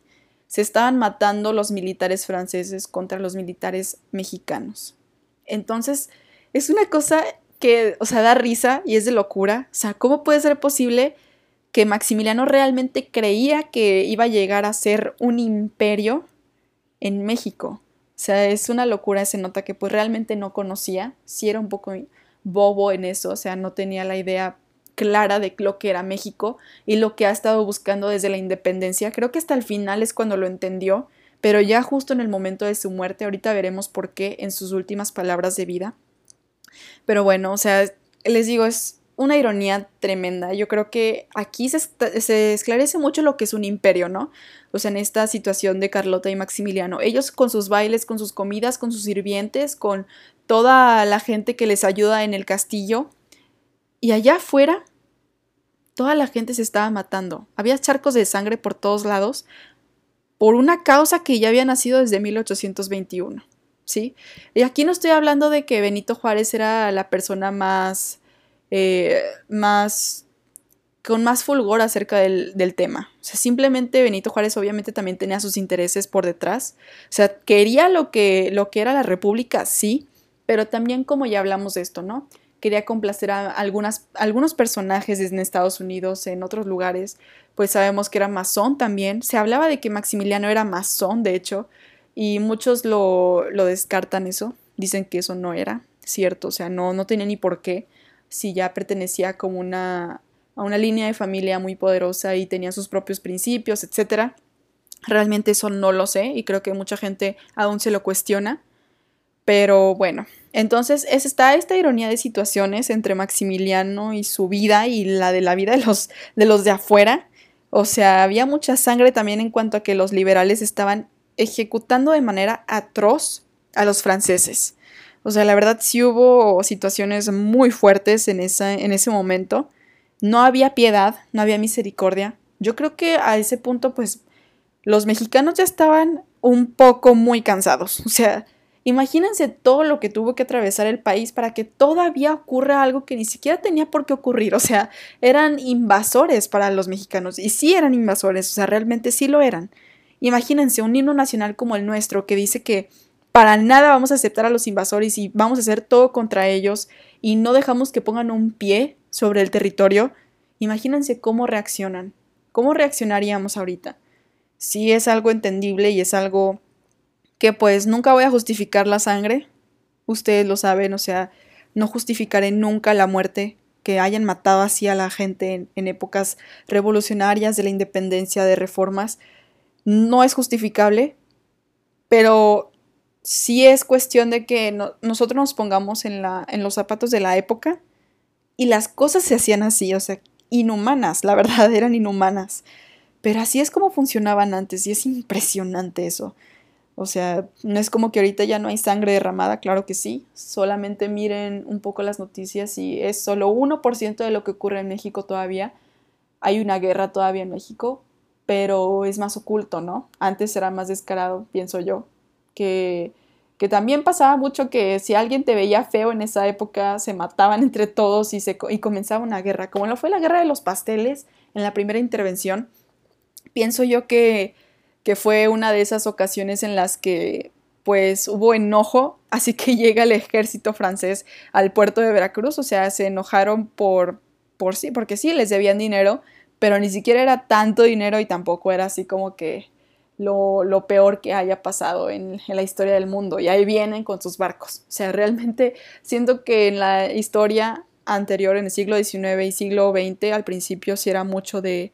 Se estaban matando los militares franceses contra los militares mexicanos. Entonces, es una cosa que, o sea, da risa y es de locura. O sea, ¿cómo puede ser posible que Maximiliano realmente creía que iba a llegar a ser un imperio en México? O sea, es una locura, se nota que pues realmente no conocía, si era un poco bobo en eso, o sea, no tenía la idea clara de lo que era México y lo que ha estado buscando desde la independencia. Creo que hasta el final es cuando lo entendió, pero ya justo en el momento de su muerte, ahorita veremos por qué en sus últimas palabras de vida. Pero bueno, o sea, les digo, es una ironía tremenda. Yo creo que aquí se, se, esclarece mucho lo que es un imperio, ¿no? O sea, en esta situación de Carlota y Maximiliano. Ellos con sus bailes, con sus comidas, con sus sirvientes, con toda la gente que les ayuda en el castillo. Y allá afuera, toda la gente se estaba matando. Había charcos de sangre por todos lados por una causa que ya había nacido desde 1821. ¿Sí? Y aquí no estoy hablando de que Benito Juárez era la persona más eh, más con más fulgor acerca del, del, tema. O sea, simplemente Benito Juárez obviamente también tenía sus intereses por detrás. O sea, quería lo que, lo que era la República, sí, pero también como ya hablamos de esto, ¿no? Quería complacer a algunas, algunos personajes en Estados Unidos, en otros lugares, pues sabemos que era masón también. Se hablaba de que Maximiliano era masón, de hecho, y muchos lo, lo descartan eso. Dicen que eso no era cierto, o sea, no, no tenía ni por qué si ya pertenecía como una, a una línea de familia muy poderosa y tenía sus propios principios, etc. Realmente eso no lo sé y creo que mucha gente aún se lo cuestiona. Pero bueno, entonces es, está esta ironía de situaciones entre Maximiliano y su vida y la de la vida de los de, los de afuera. O sea, había mucha sangre también en cuanto a que los liberales estaban ejecutando de manera atroz a los franceses. O sea, la verdad sí hubo situaciones muy fuertes en, esa, en ese momento. No había piedad, no había misericordia. Yo creo que a ese punto, pues, los mexicanos ya estaban un poco muy cansados. O sea, imagínense todo lo que tuvo que atravesar el país para que todavía ocurra algo que ni siquiera tenía por qué ocurrir. O sea, eran invasores para los mexicanos. Y sí eran invasores, o sea, realmente sí lo eran. Imagínense un himno nacional como el nuestro que dice que para nada vamos a aceptar a los invasores y vamos a hacer todo contra ellos y no dejamos que pongan un pie sobre el territorio, imagínense cómo reaccionan. ¿Cómo reaccionaríamos ahorita? Si es algo entendible y es algo que pues nunca voy a justificar la sangre, ustedes lo saben, o sea, no justificaré nunca la muerte que hayan matado así a la gente en, épocas revolucionarias de la independencia, de reformas, no es justificable, pero sí es cuestión de que nosotros nos pongamos en, en los zapatos de la época y las cosas se hacían así, o sea, inhumanas, la verdad, eran inhumanas. Pero así es como funcionaban antes y es impresionante eso. O sea, no es como que ahorita ya no hay sangre derramada, claro que sí. Solamente miren un poco las noticias y es solo 1% de lo que ocurre en México todavía. Hay una guerra todavía en México, pero es más oculto, ¿no? Antes era más descarado, pienso yo que, que también pasaba mucho que si alguien te veía feo en esa época, se mataban entre todos y, se, y comenzaba una guerra, como lo fue la guerra de los pasteles en la primera intervención. Pienso yo que, que fue una de esas ocasiones en las que pues hubo enojo, así que llega el ejército francés al puerto de Veracruz, o sea, se enojaron por, por sí, porque sí, les debían dinero, pero ni siquiera era tanto dinero y tampoco era así como que lo, peor que haya pasado en, la historia del mundo. Y ahí vienen con sus barcos. O sea, realmente siento que en la historia anterior, en el siglo XIX y siglo XX, al principio sí era mucho de,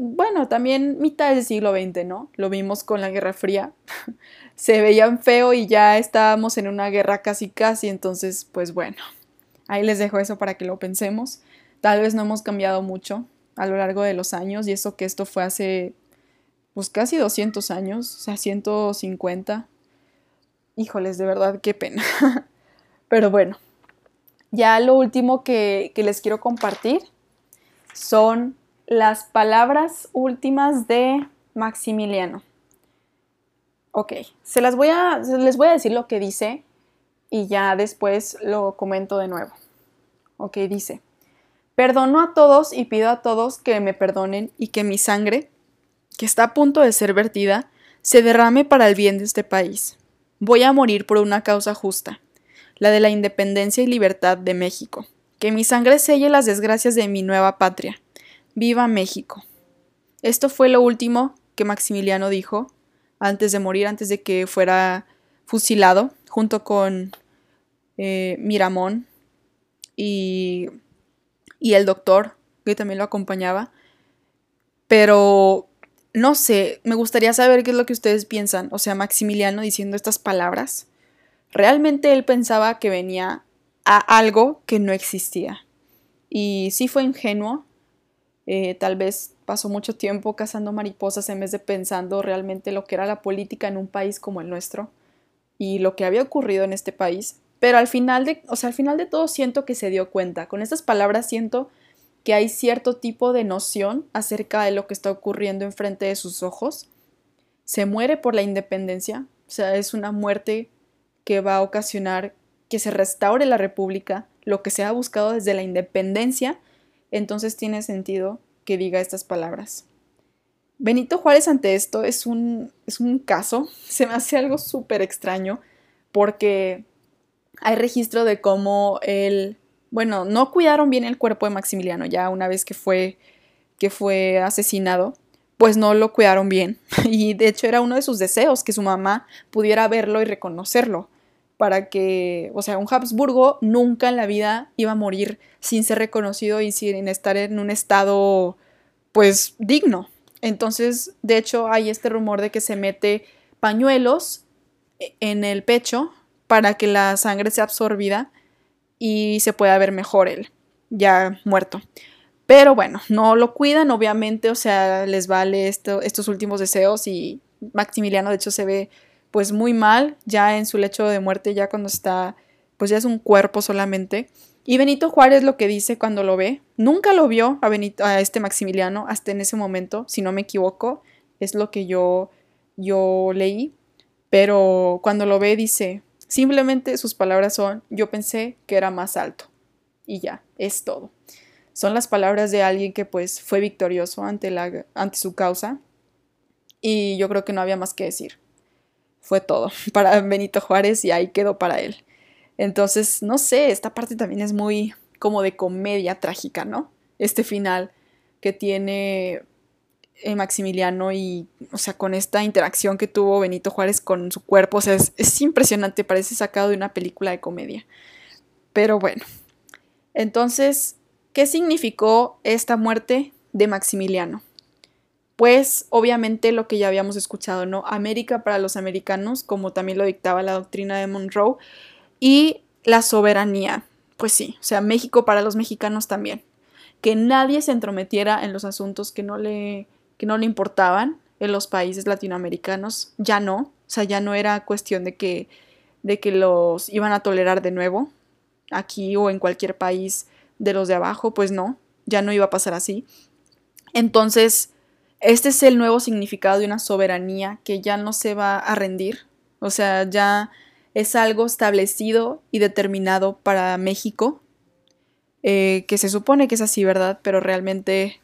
bueno, también mitad del siglo XX, ¿no? Lo vimos con la Guerra Fría. Se veían feo y ya estábamos en una guerra casi casi, entonces, pues bueno, ahí les dejo eso para que lo pensemos. Tal vez no hemos cambiado mucho a lo largo de los años y eso que esto fue hace pues casi 200 años, o sea, 150. Híjoles, de verdad, qué pena. Pero bueno, ya lo último que, les quiero compartir son las palabras últimas de Maximiliano. Ok, se las voy a, les voy a decir lo que dice y ya después lo comento de nuevo. Ok, dice, perdono a todos y pido a todos que me perdonen y que mi sangre que está a punto de ser vertida, se derrame para el bien de este país. Voy a morir por una causa justa, la de la independencia y libertad de México. Que mi sangre selle las desgracias de mi nueva patria. ¡Viva México! Esto fue lo último que Maximiliano dijo antes de morir, antes de que fuera fusilado, junto con eh, Miramón y, y el doctor, que también lo acompañaba. Pero no sé, me gustaría saber qué es lo que ustedes piensan. O sea, Maximiliano diciendo estas palabras. Realmente él pensaba que venía a algo que no existía. y sí fue ingenuo. Eh, tal vez pasó mucho tiempo cazando mariposas en vez de pensando realmente lo que era la política en un país como el nuestro y lo que había ocurrido en este país. Pero al final de, o sea, al final de todo siento que se dio cuenta. Con estas palabras siento que hay cierto tipo de noción acerca de lo que está ocurriendo enfrente de sus ojos. Se muere por la independencia, o sea, es una muerte que va a ocasionar que se restaure la república, lo que se ha buscado desde la independencia, entonces tiene sentido que diga estas palabras. Benito Juárez ante esto es un, es un caso, se me hace algo súper extraño, porque hay registro de cómo él, bueno, no cuidaron bien el cuerpo de Maximiliano ya una vez que fue, que fue asesinado, pues no lo cuidaron bien. Y de hecho era uno de sus deseos que su mamá pudiera verlo y reconocerlo, para que, o sea, un Habsburgo nunca en la vida iba a morir sin ser reconocido y sin estar en un estado, pues, digno. Entonces, de hecho, hay este rumor de que se mete pañuelos en el pecho para que la sangre sea absorbida y se pueda ver mejor él, ya muerto. Pero bueno, no lo cuidan, obviamente, o sea, les vale esto, estos últimos deseos y Maximiliano de hecho se ve pues muy mal ya en su lecho de muerte, ya cuando está, pues ya es un cuerpo solamente. Y Benito Juárez lo que dice cuando lo ve, nunca lo vio a, Benito, a este Maximiliano hasta en ese momento, si no me equivoco, es lo que yo, yo leí, pero cuando lo ve dice, Simplemente sus palabras son, yo pensé que era más alto. Y ya, es todo. Son las palabras de alguien que pues fue victorioso ante, la, ante su causa. Y yo creo que no había más que decir. Fue todo para Benito Juárez y ahí quedó para él. Entonces, no sé, esta parte también es muy como de comedia trágica, ¿no? Este final que tiene eh, Maximiliano y, o sea, con esta interacción que tuvo Benito Juárez con su cuerpo, o sea, es, impresionante, parece sacado de una película de comedia. Pero bueno, entonces, ¿qué significó esta muerte de Maximiliano? Pues obviamente lo que ya habíamos escuchado, ¿no? América para los americanos, como también lo dictaba la doctrina de Monroe, y la soberanía, pues sí, o sea, México para los mexicanos también. Que nadie se entrometiera en los asuntos que no le que no le importaban en los países latinoamericanos, ya no, o sea, ya no era cuestión de que, de que los iban a tolerar de nuevo aquí o en cualquier país de los de abajo, pues no, ya no iba a pasar así. Entonces, este es el nuevo significado de una soberanía que ya no se va a rendir, o sea, ya es algo establecido y determinado para México, eh, que se supone que es así, ¿verdad? Pero realmente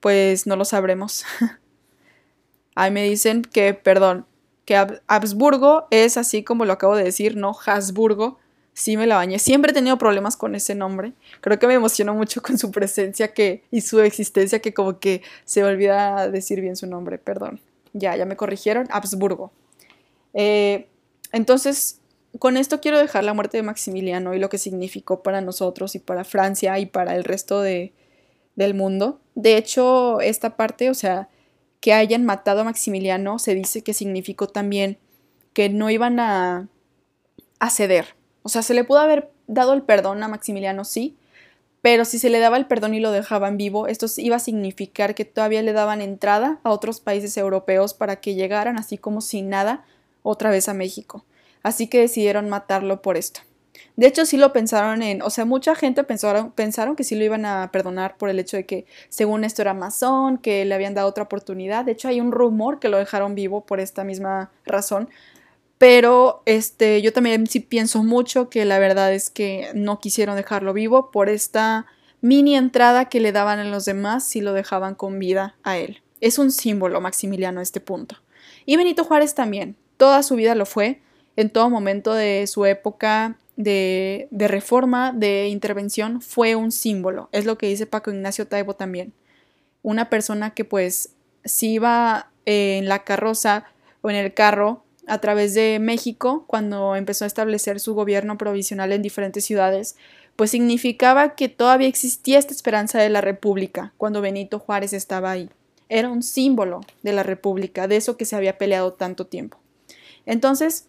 pues no lo sabremos. Ahí me dicen que, perdón, que Habsburgo es así como lo acabo de decir, no Habsburgo. Sí me la bañé. Siempre he tenido problemas con ese nombre. Creo que me emocionó mucho con su presencia que, y su existencia que como que se olvida decir bien su nombre. Perdón. Ya, ya me corrigieron. Habsburgo. Eh, entonces, con esto quiero dejar la muerte de Maximiliano y lo que significó para nosotros y para Francia y para el resto de, del mundo. De hecho, esta parte, o sea, que hayan matado a Maximiliano, se dice que significó también que no iban a, a ceder. O sea, se le pudo haber dado el perdón a Maximiliano, sí, pero si se le daba el perdón y lo dejaban vivo, esto iba a significar que todavía le daban entrada a otros países europeos para que llegaran así como sin nada otra vez a México. Así que decidieron matarlo por esto. De hecho, sí lo pensaron en, o sea, mucha gente pensaron, pensaron que sí lo iban a perdonar por el hecho de que según esto era masón, que le habían dado otra oportunidad. De hecho, hay un rumor que lo dejaron vivo por esta misma razón. Pero este, yo también sí pienso mucho que la verdad es que no quisieron dejarlo vivo por esta mini entrada que le daban a los demás si lo dejaban con vida a él. Es un símbolo Maximiliano a este punto. Y Benito Juárez también. Toda su vida lo fue. En todo momento de su época de, reforma, de intervención, fue un símbolo. Es lo que dice Paco Ignacio Taibo también. Una persona que pues si iba en la carroza o en el carro a través de México, cuando empezó a establecer su gobierno provisional en diferentes ciudades, pues significaba que todavía existía esta esperanza de la República cuando Benito Juárez estaba ahí. Era un símbolo de la República, de eso que se había peleado tanto tiempo. Entonces,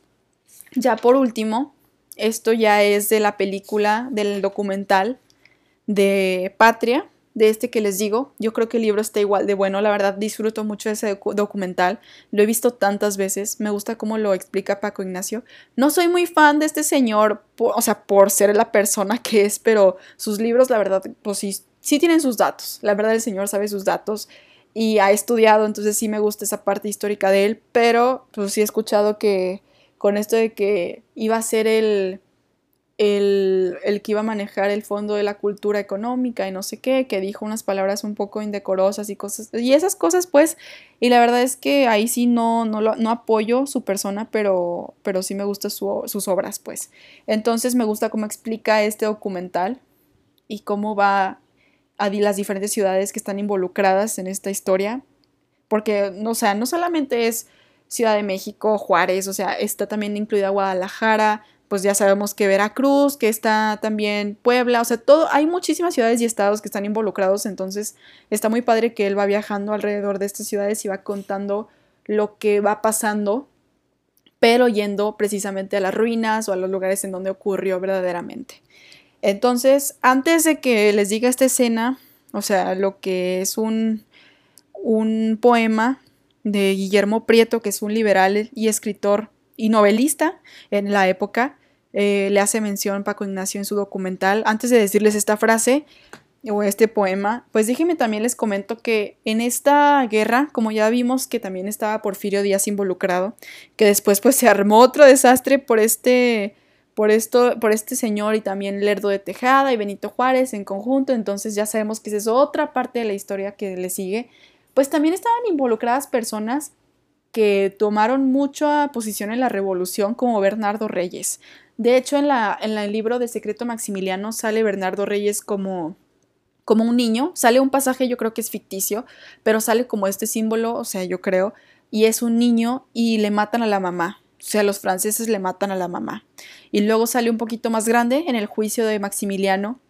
ya por último, esto ya es de la película, del documental de Patria, de este que les digo. Yo creo que el libro está igual de bueno, la verdad disfruto mucho de ese documental, lo he visto tantas veces, me gusta cómo lo explica Paco Ignacio. No soy muy fan de este señor, o sea, por ser la persona que es, pero sus libros, la verdad, pues sí, sí tienen sus datos, la verdad el señor sabe sus datos y ha estudiado, entonces sí me gusta esa parte histórica de él, pero pues sí he escuchado que con esto de que iba a ser el el, que iba a manejar el fondo de la cultura económica y no sé qué, que dijo unas palabras un poco indecorosas y cosas, y esas cosas pues, y la verdad es que ahí sí no, no, no apoyo su persona, pero, pero sí me gustan sus obras pues. Entonces me gusta cómo explica este documental y cómo va a las diferentes ciudades que están involucradas en esta historia, porque, o sea, no solamente es Ciudad de México, Juárez, o sea, está también incluida Guadalajara, pues ya sabemos que Veracruz, que está también Puebla, o sea, todo, hay muchísimas ciudades y estados que están involucrados, entonces está muy padre que él va viajando alrededor de estas ciudades y va contando lo que va pasando, pero yendo precisamente a las ruinas o a los lugares en donde ocurrió verdaderamente. Entonces, antes de que les diga esta escena, o sea, lo que es un, un poema de Guillermo Prieto, que es un liberal y escritor y novelista en la época, eh, le hace mención Paco Ignacio en su documental. Antes de decirles esta frase o este poema, pues déjenme también les comento que en esta guerra, como ya vimos que también estaba Porfirio Díaz involucrado, que después pues se armó otro desastre por este por esto, por este señor y también Lerdo de Tejada y Benito Juárez en conjunto, entonces ya sabemos que esa es otra parte de la historia que le sigue, pues también estaban involucradas personas que tomaron mucha posición en la revolución como Bernardo Reyes. De hecho, en, la, en el libro de Secreto Maximiliano sale Bernardo Reyes como, como un niño, sale un pasaje, yo creo que es ficticio, pero sale como este símbolo, o sea, yo creo, y es un niño y le matan a la mamá. O sea, los franceses le matan a la mamá. Y luego sale un poquito más grande en el juicio de Maximiliano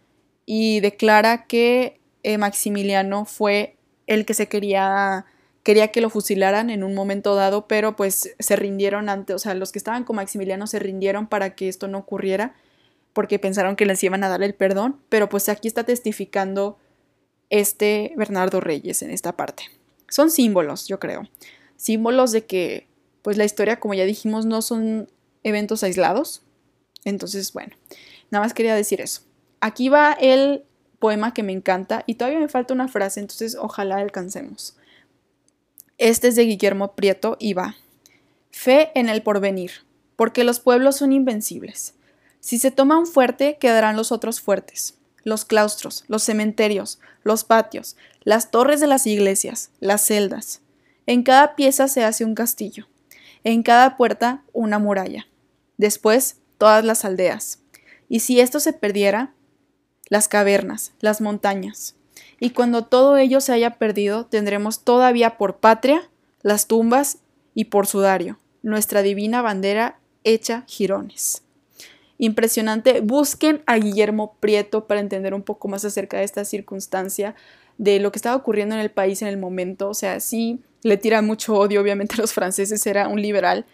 y declara que eh, Maximiliano fue el que se quería quería que lo fusilaran en un momento dado, pero pues se rindieron ante, o sea, los que estaban con Maximiliano se rindieron para que esto no ocurriera, porque pensaron que les iban a dar el perdón, pero pues aquí está testificando este Bernardo Reyes en esta parte. Son símbolos, yo creo. Símbolos de que, pues la historia, como ya dijimos, no son eventos aislados. Entonces, bueno, nada más quería decir eso. Aquí va el poema que me encanta y todavía me falta una frase, entonces ojalá alcancemos. Este es de Guillermo Prieto y va. Fe en el porvenir, porque los pueblos son invencibles. Si se toma un fuerte, quedarán los otros fuertes. Los claustros, los cementerios, los patios, las torres de las iglesias, las celdas. En cada pieza se hace un castillo. En cada puerta una muralla. Después, todas las aldeas. Y si esto se perdiera, las cavernas, las montañas, y cuando todo ello se haya perdido, tendremos todavía por patria las tumbas y por sudario, nuestra divina bandera hecha jirones. Impresionante. Busquen a Guillermo Prieto para entender un poco más acerca de esta circunstancia, de lo que estaba ocurriendo en el país en el momento. O sea, sí, le tira mucho odio, obviamente, a los franceses, era un liberal.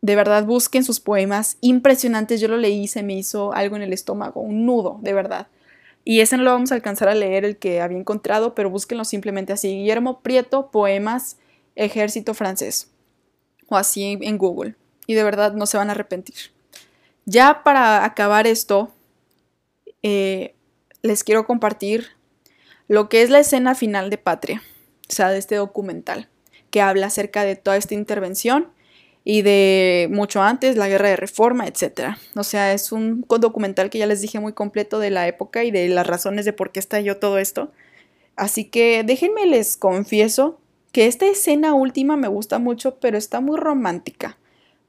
De verdad, busquen sus poemas impresionantes. Yo lo leí y se me hizo algo en el estómago, un nudo, de verdad. Y ese no lo vamos a alcanzar a leer el que había encontrado, pero búsquenlo simplemente así. Guillermo Prieto, poemas, ejército francés. O así en Google. Y de verdad no se van a arrepentir. Ya para acabar esto, eh, les quiero compartir lo que es la escena final de Patria, o sea, de este documental, que habla acerca de toda esta intervención y de mucho antes, la guerra de reforma, etc. O sea, es un documental que ya les dije muy completo de la época y de las razones de por qué estalló todo esto. Así que déjenme les confieso que esta escena última me gusta mucho, pero está muy romántica,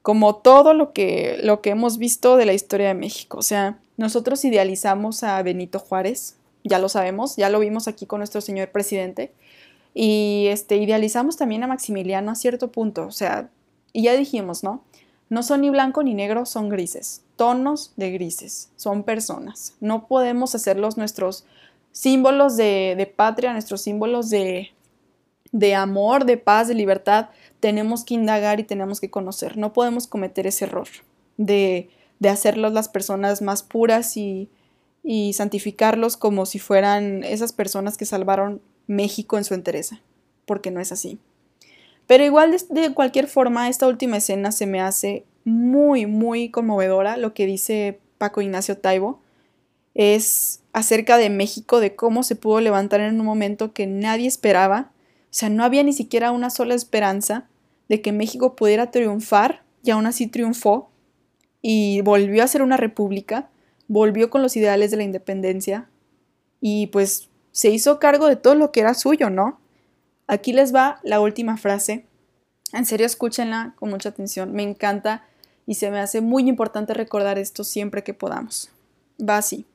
como todo lo que, lo que hemos visto de la historia de México. O sea, nosotros idealizamos a Benito Juárez, ya lo sabemos, ya lo vimos aquí con nuestro señor presidente, y este, idealizamos también a Maximiliano a cierto punto, o sea, y ya dijimos, ¿no? No son ni blanco ni negro, son grises, tonos de grises, son personas. No podemos hacerlos nuestros símbolos de, patria, nuestros símbolos de, de amor, de paz, de libertad. Tenemos que indagar y tenemos que conocer. No podemos cometer ese error de, de hacerlos las personas más puras y, y santificarlos como si fueran esas personas que salvaron México en su entereza, porque no es así. Pero igual de, cualquier forma, esta última escena se me hace muy, muy conmovedora, lo que dice Paco Ignacio Taibo, es acerca de México, de cómo se pudo levantar en un momento que nadie esperaba, o sea, no había ni siquiera una sola esperanza de que México pudiera triunfar y aún así triunfó y volvió a ser una república, volvió con los ideales de la independencia y pues se hizo cargo de todo lo que era suyo, ¿no? Aquí les va la última frase. En serio, escúchenla con mucha atención. Me encanta y se me hace muy importante recordar esto siempre que podamos. Va así.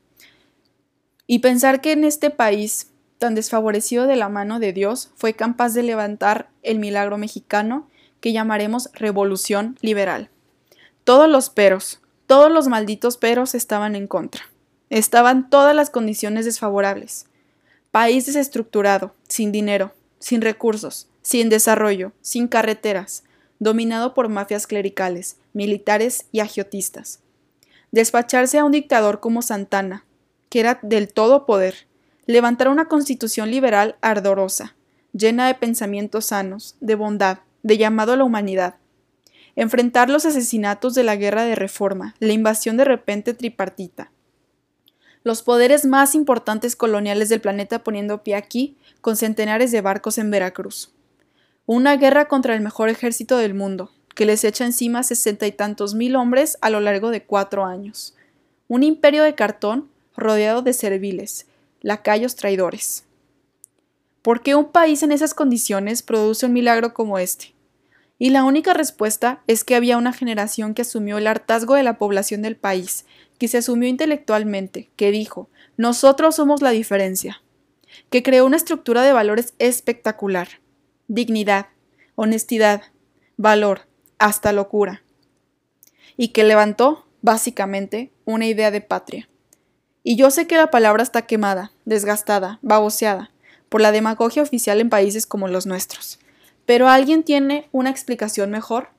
Y pensar que en este país tan desfavorecido de la mano de Dios fue capaz de levantar el milagro mexicano que llamaremos revolución liberal. Todos los peros, todos los malditos peros estaban en contra. Estaban todas las condiciones desfavorables. País desestructurado, sin dinero, sin recursos, sin desarrollo, sin carreteras, dominado por mafias clericales, militares y agiotistas. Despacharse a un dictador como Santana, que era del todo poder, levantar una constitución liberal ardorosa, llena de pensamientos sanos, de bondad, de llamado a la humanidad. Enfrentar los asesinatos de la guerra de reforma, la invasión de repente tripartita. Los poderes más importantes coloniales del planeta poniendo pie aquí, con centenares de barcos en Veracruz. Una guerra contra el mejor ejército del mundo, que les echa encima sesenta y tantos mil hombres a lo largo de cuatro años. Un imperio de cartón rodeado de serviles, lacayos traidores. ¿Por qué un país en esas condiciones produce un milagro como este? Y la única respuesta es que había una generación que asumió el hartazgo de la población del país, que se asumió intelectualmente, que dijo, nosotros somos la diferencia, que creó una estructura de valores espectacular, dignidad, honestidad, valor, hasta locura, y que levantó, básicamente, una idea de patria. Y yo sé que la palabra está quemada, desgastada, baboseada, por la demagogia oficial en países como los nuestros. Pero ¿alguien tiene una explicación mejor?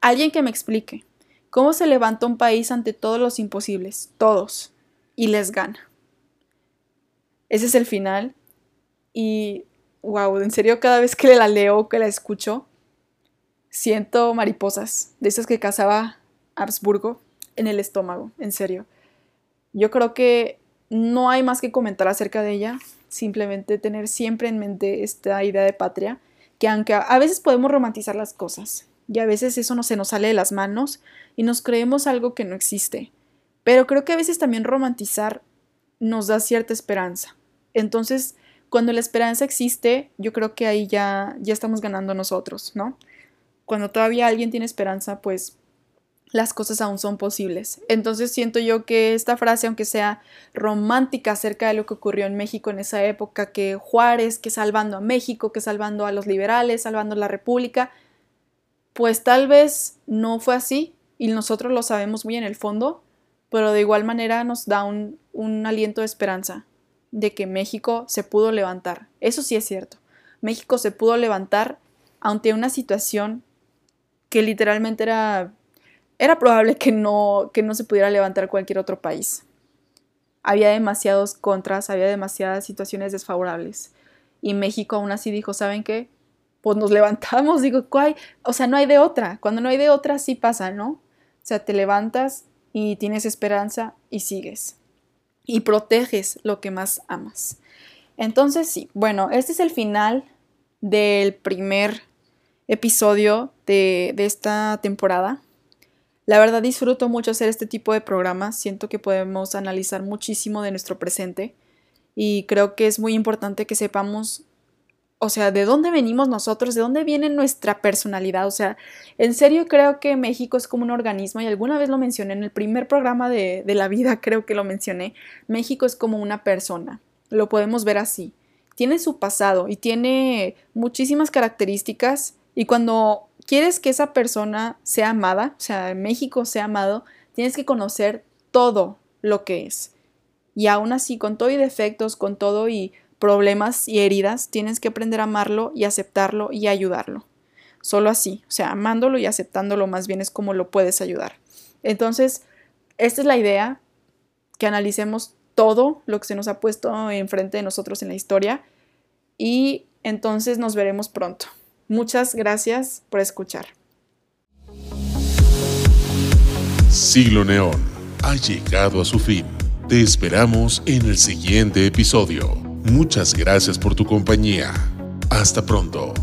Alguien que me explique. ¿Cómo se levanta un país ante todos los imposibles? Todos. Y les gana. Ese es el final. Y, wow, en serio, cada vez que la leo, que la escucho, siento mariposas, de esas que cazaba Habsburgo, en el estómago, en serio. Yo creo que no hay más que comentar acerca de ella simplemente tener siempre en mente esta idea de patria, que aunque a veces podemos romantizar las cosas y a veces eso no se nos sale de las manos y nos creemos algo que no existe, pero creo que a veces también romantizar nos da cierta esperanza. Entonces, cuando la esperanza existe, yo creo que ahí ya, ya estamos ganando nosotros, ¿no? Cuando todavía alguien tiene esperanza, pues las cosas aún son posibles. Entonces siento yo que esta frase, aunque sea romántica acerca de lo que ocurrió en México en esa época, que Juárez, que salvando a México, que salvando a los liberales, salvando a la República, pues tal vez no fue así y nosotros lo sabemos muy en el fondo, pero de igual manera nos da un, aliento de esperanza de que México se pudo levantar. Eso sí es cierto. México se pudo levantar ante una situación que literalmente era era probable que no, que no se pudiera levantar cualquier otro país. Había demasiados contras, había demasiadas situaciones desfavorables. Y México aún así dijo, ¿saben qué? Pues nos levantamos, digo, ¿cuál? O sea, no hay de otra. Cuando no hay de otra, sí pasa, ¿no? O sea, te levantas y tienes esperanza y sigues. Y proteges lo que más amas. Entonces, sí, bueno, este es el final del primer episodio de, de esta temporada. La verdad disfruto mucho hacer este tipo de programas, siento que podemos analizar muchísimo de nuestro presente y creo que es muy importante que sepamos, o sea, de dónde venimos nosotros, de dónde viene nuestra personalidad, o sea, en serio creo que México es como un organismo y alguna vez lo mencioné en el primer programa de, de la vida, creo que lo mencioné, México es como una persona, lo podemos ver así, tiene su pasado y tiene muchísimas características y cuando quieres que esa persona sea amada, o sea, México sea amado, tienes que conocer todo lo que es. Y aún así, con todo y defectos, con todo y problemas y heridas, tienes que aprender a amarlo y aceptarlo y ayudarlo. Solo así, o sea, amándolo y aceptándolo más bien es como lo puedes ayudar. Entonces, esta es la idea, que analicemos todo lo que se nos ha puesto enfrente de nosotros en la historia. Y entonces nos veremos pronto. Muchas gracias por escuchar. Siglo Neón ha llegado a su fin. Te esperamos en el siguiente episodio. Muchas gracias por tu compañía. Hasta pronto.